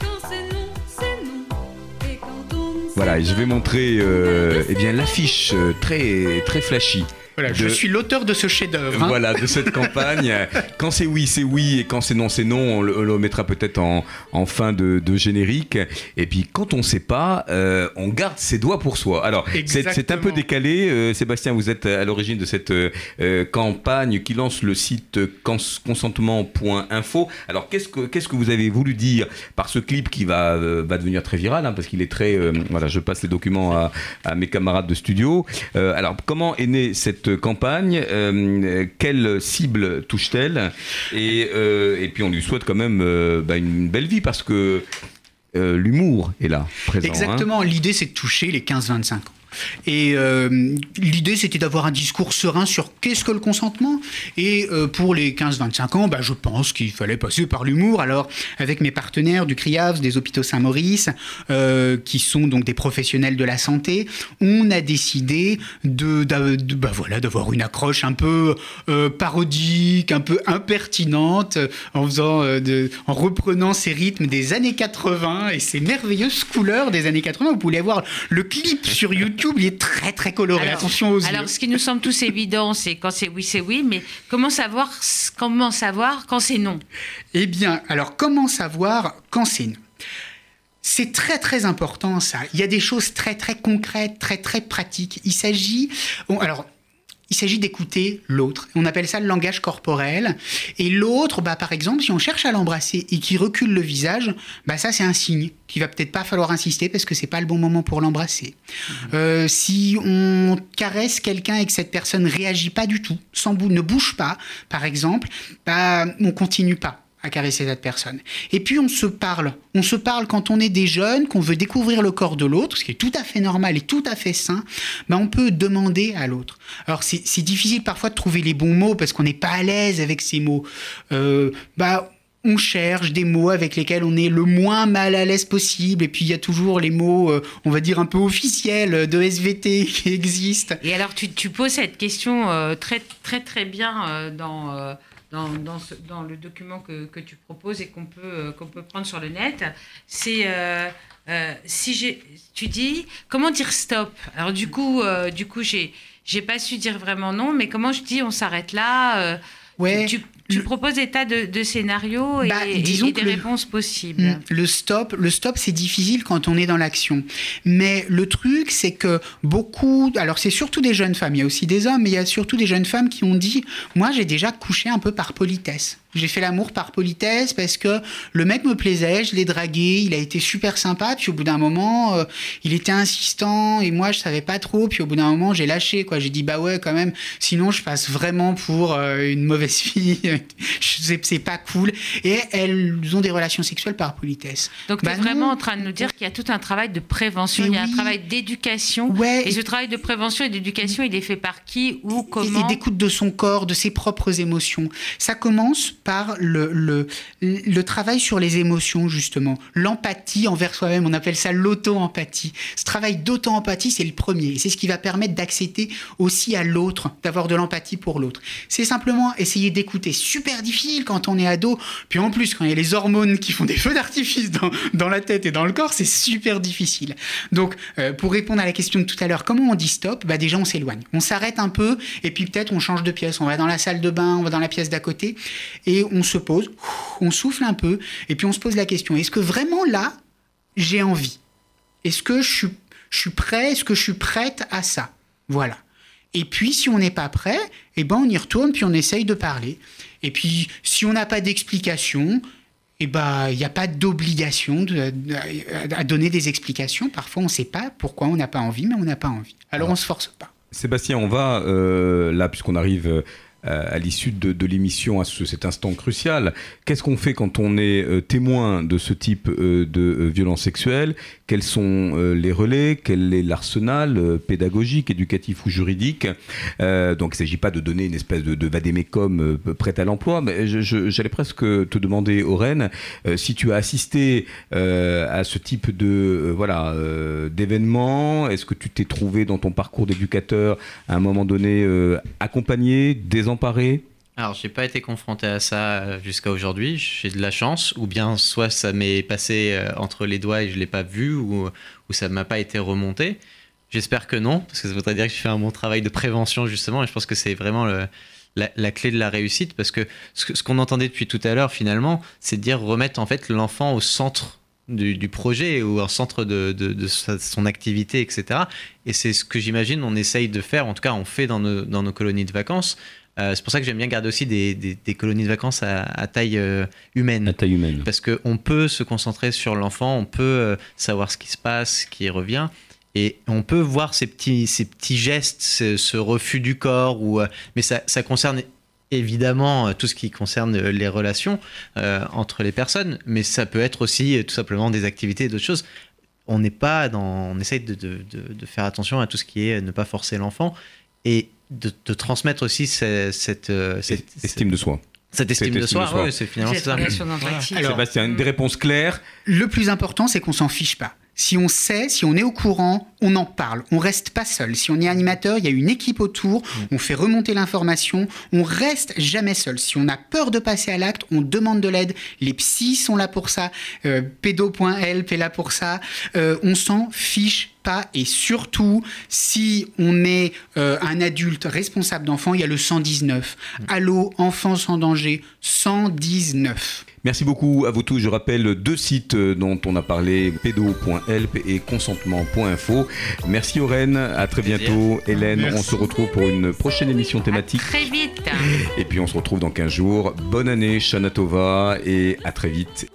Quand c'est non, c'est non. Et quand on ne sait Voilà, et je vais montrer euh, eh bien l'affiche euh, très, très flashy. Voilà, je de- suis l'auteur de ce chef-d'œuvre. hein. Voilà, de cette campagne. [laughs] Quand c'est oui, c'est oui, et quand c'est non, c'est non, on le, on le mettra peut-être en, en fin de, de générique. Et puis quand on ne sait pas, euh, on garde ses doigts pour soi. Alors, c'est un peu décalé. Euh, Sébastien, vous êtes à l'origine de cette euh, campagne qui lance le site cons- consentement.info. Alors, qu'est-ce que, qu'est-ce que vous avez voulu dire par ce clip qui va, va devenir très viral, hein, parce qu'il est très... voilà, je passe les documents à, à mes camarades de studio. Alors, comment est née cette campagne Euh, Quelle cible touche-t-elle? Et, euh, et puis, on lui souhaite quand même euh, bah, une belle vie, parce que l'humour est là, présent. hein. Exactement, l'idée c'est de toucher les 15-25 ans. Et euh, l'idée, c'était d'avoir un discours serein sur qu'est-ce que le consentement. Et euh, pour les 15-25 ans, bah, je pense qu'il fallait passer par l'humour. Alors, avec mes partenaires du CRIAVS, des hôpitaux Saint-Maurice, euh, qui sont donc des professionnels de la santé, on a décidé de, de- bah, voilà, d'avoir une accroche un peu parodique, un peu impertinente, en faisant, en reprenant ces rythmes des années 80 et ces merveilleuses couleurs des années 80. Vous pouvez voir le clip sur YouTube, [laughs] il est très très coloré. Attention aux yeux. alors, ce qui nous semble tous évident, c'est quand c'est oui, c'est oui, mais comment savoir, comment savoir quand c'est non? Eh bien, alors comment savoir quand c'est non? C'est très très important ça. Il y a des choses très très concrètes, très très pratiques. Il s'agit, bon, alors il s'agit d'écouter l'autre. On appelle ça le langage corporel. Et l'autre, bah, par exemple, si on cherche à l'embrasser et qu'il recule le visage, bah, ça c'est un signe qu'il va peut-être pas falloir insister parce que c'est pas le bon moment pour l'embrasser. Euh, si on caresse quelqu'un et que cette personne réagit pas du tout, sans bou- ne bouge pas, par exemple, bah, on continue pas à caresser cette personne. Et puis on se parle. On se parle quand on est des jeunes, qu'on veut découvrir le corps de l'autre, ce qui est tout à fait normal et tout à fait sain. Ben on peut demander à l'autre. Alors c'est difficile parfois de trouver les bons mots parce qu'on n'est pas à l'aise avec ces mots. Euh, bah on cherche des mots avec lesquels on est le moins mal à l'aise possible. Et puis il y a toujours les mots, euh, on va dire un peu officiels de SVT [laughs] qui existent. Et alors, tu, poses cette question euh, très, très, très bien dans, dans, dans, ce- dans le document que, que tu proposes et qu'on peut, euh, qu'on peut prendre sur le net. C'est. euh, euh, si j'ai, tu dis comment dire stop? Alors du coup, du coup, j'ai, j'ai pas su dire vraiment non, mais comment je dis on s'arrête là. Ouais, tu, tu- tu proposes des tas de, de scénarios et, Bah, et- des le- réponses possibles. Mm, Le stop, le stop, c'est difficile quand on est dans l'action. Mais le truc, c'est que beaucoup, alors c'est surtout des jeunes femmes, il y a aussi des hommes, mais il y a surtout des jeunes femmes qui ont dit, moi j'ai déjà couché un peu par politesse. J'ai fait l'amour par politesse parce que le mec me plaisait, je l'ai dragué, il a été super sympa, puis au bout d'un moment, euh, il était insistant et moi je savais pas trop, puis au bout d'un moment j'ai lâché quoi. J'ai dit bah ouais quand même, sinon je passe vraiment pour euh, une mauvaise [laughs] fille, c'est pas cool. Et elles ont des relations sexuelles par politesse. Donc, tu es Bah vraiment non. en train de nous dire qu'il y a tout un travail de prévention, Mais il y a un travail d'éducation. Ouais. Et ce travail de prévention et d'éducation, il est fait par qui, et- comment et d'écoute de son corps, de ses propres émotions. Ça commence par le, le, le travail sur les émotions, justement. L'empathie envers soi-même, on appelle ça l'auto-empathie. Ce travail d'auto-empathie, c'est le premier. Et C'est ce qui va permettre d'accéder aussi à l'autre, d'avoir de l'empathie pour l'autre. C'est simplement essayer d'écouter. Super difficile quand on est ado. Puis en plus, quand il y a les hormones qui font des feux d'artifice dans, dans la tête et dans le corps, c'est super difficile. Donc, euh, pour répondre à la question de tout à l'heure, comment on dit stop? Bah Déjà, on s'éloigne. On s'arrête un peu et puis peut-être on change de pièce. On va dans la salle de bain, on va dans la pièce d'à côté et on se pose, on souffle un peu et puis on se pose la question est-ce que vraiment là, j'ai envie? Est-ce que je suis, je suis prêt? Est-ce que je suis prête à ça? Voilà. Et puis, si on n'est pas prêt, eh ben, on y retourne, puis on essaye de parler. Et puis, si on n'a pas d'explication, eh ben, il n'y a pas d'obligation de- de- à donner des explications. Parfois, on ne sait pas pourquoi on n'a pas envie, mais on n'a pas envie. Alors, on ne se force pas. Sébastien, on va, euh, là, puisqu'on arrive euh, à, à l'issue de, l'émission, à ce- cet instant crucial. Qu'est-ce qu'on fait quand on est euh, témoin de ce type euh, de euh, violence sexuelle? Quels sont euh, les relais? Quel est l'arsenal euh, pédagogique, éducatif ou juridique? Euh, Donc il ne s'agit pas de donner une espèce de, de vadémécum euh, prête à l'emploi, mais j'allais presque te demander, Aurène, euh, si tu as assisté euh, à ce type de euh, voilà euh, d'événements. Est-ce que tu t'es trouvé dans ton parcours d'éducateur à un moment donné euh, accompagné, désemparé? Alors, j'ai pas été confronté à ça euh, jusqu'à aujourd'hui. J'ai de la chance, ou bien soit ça m'est passé euh, entre les doigts et je l'ai pas vu, ou, ou ça m'a pas été remonté. J'espère que non, parce que ça voudrait dire que je fais un bon travail de prévention justement, et je pense que c'est vraiment la, clé de la réussite, parce que ce, qu'on entendait depuis tout à l'heure finalement, c'est de dire remettre en fait l'enfant au centre du, projet ou au centre de, son activité, etc. Et c'est ce que j'imagine on essaye de faire, en tout cas on fait dans nos colonies de vacances. Euh, c'est pour ça que j'aime bien garder aussi des, des- des colonies de vacances à, à taille euh, humaine. À taille humaine. Parce qu'on peut se concentrer sur l'enfant, on peut euh, savoir ce qui se passe, ce qui revient. Et on peut voir ces petits, ces petits gestes, ce, ce refus du corps, ou, mais ça, ça concerne évidemment tout ce qui concerne les relations entre les personnes, mais ça peut être aussi tout simplement des activités et d'autres choses. On n'est pas dans, on essaye de, de- de- de faire attention à tout ce qui est ne pas forcer l'enfant et de, de transmettre aussi ce- cette, euh, cette, Estime de soi. cette estime de soi. ouais, c'est finalement Cette ça. Alors- Sébastien, des réponses claires Le plus important, c'est qu'on s'en fiche pas. Si on sait, si on est au courant, on en parle. On reste pas seul. Si on est animateur, il y a une équipe autour. On fait remonter l'information. On reste jamais seul. Si on a peur de passer à l'acte, on demande de l'aide. Les psys sont là pour ça. Euh, Pédo.help est là pour ça. Euh, on s'en fiche pas. Et surtout, si on est euh, un adulte responsable d'enfant, il y a le 119. Allô, enfants en danger, 119. Merci beaucoup à vous tous. Je rappelle deux sites dont on a parlé, pédo.help et consentement.info. Merci Aurène, à très bientôt. Hélène, Merci. on se retrouve pour une prochaine émission thématique. Très vite. Et puis on se retrouve dans 15 jours. Bonne année, Shana Tova, et à très vite.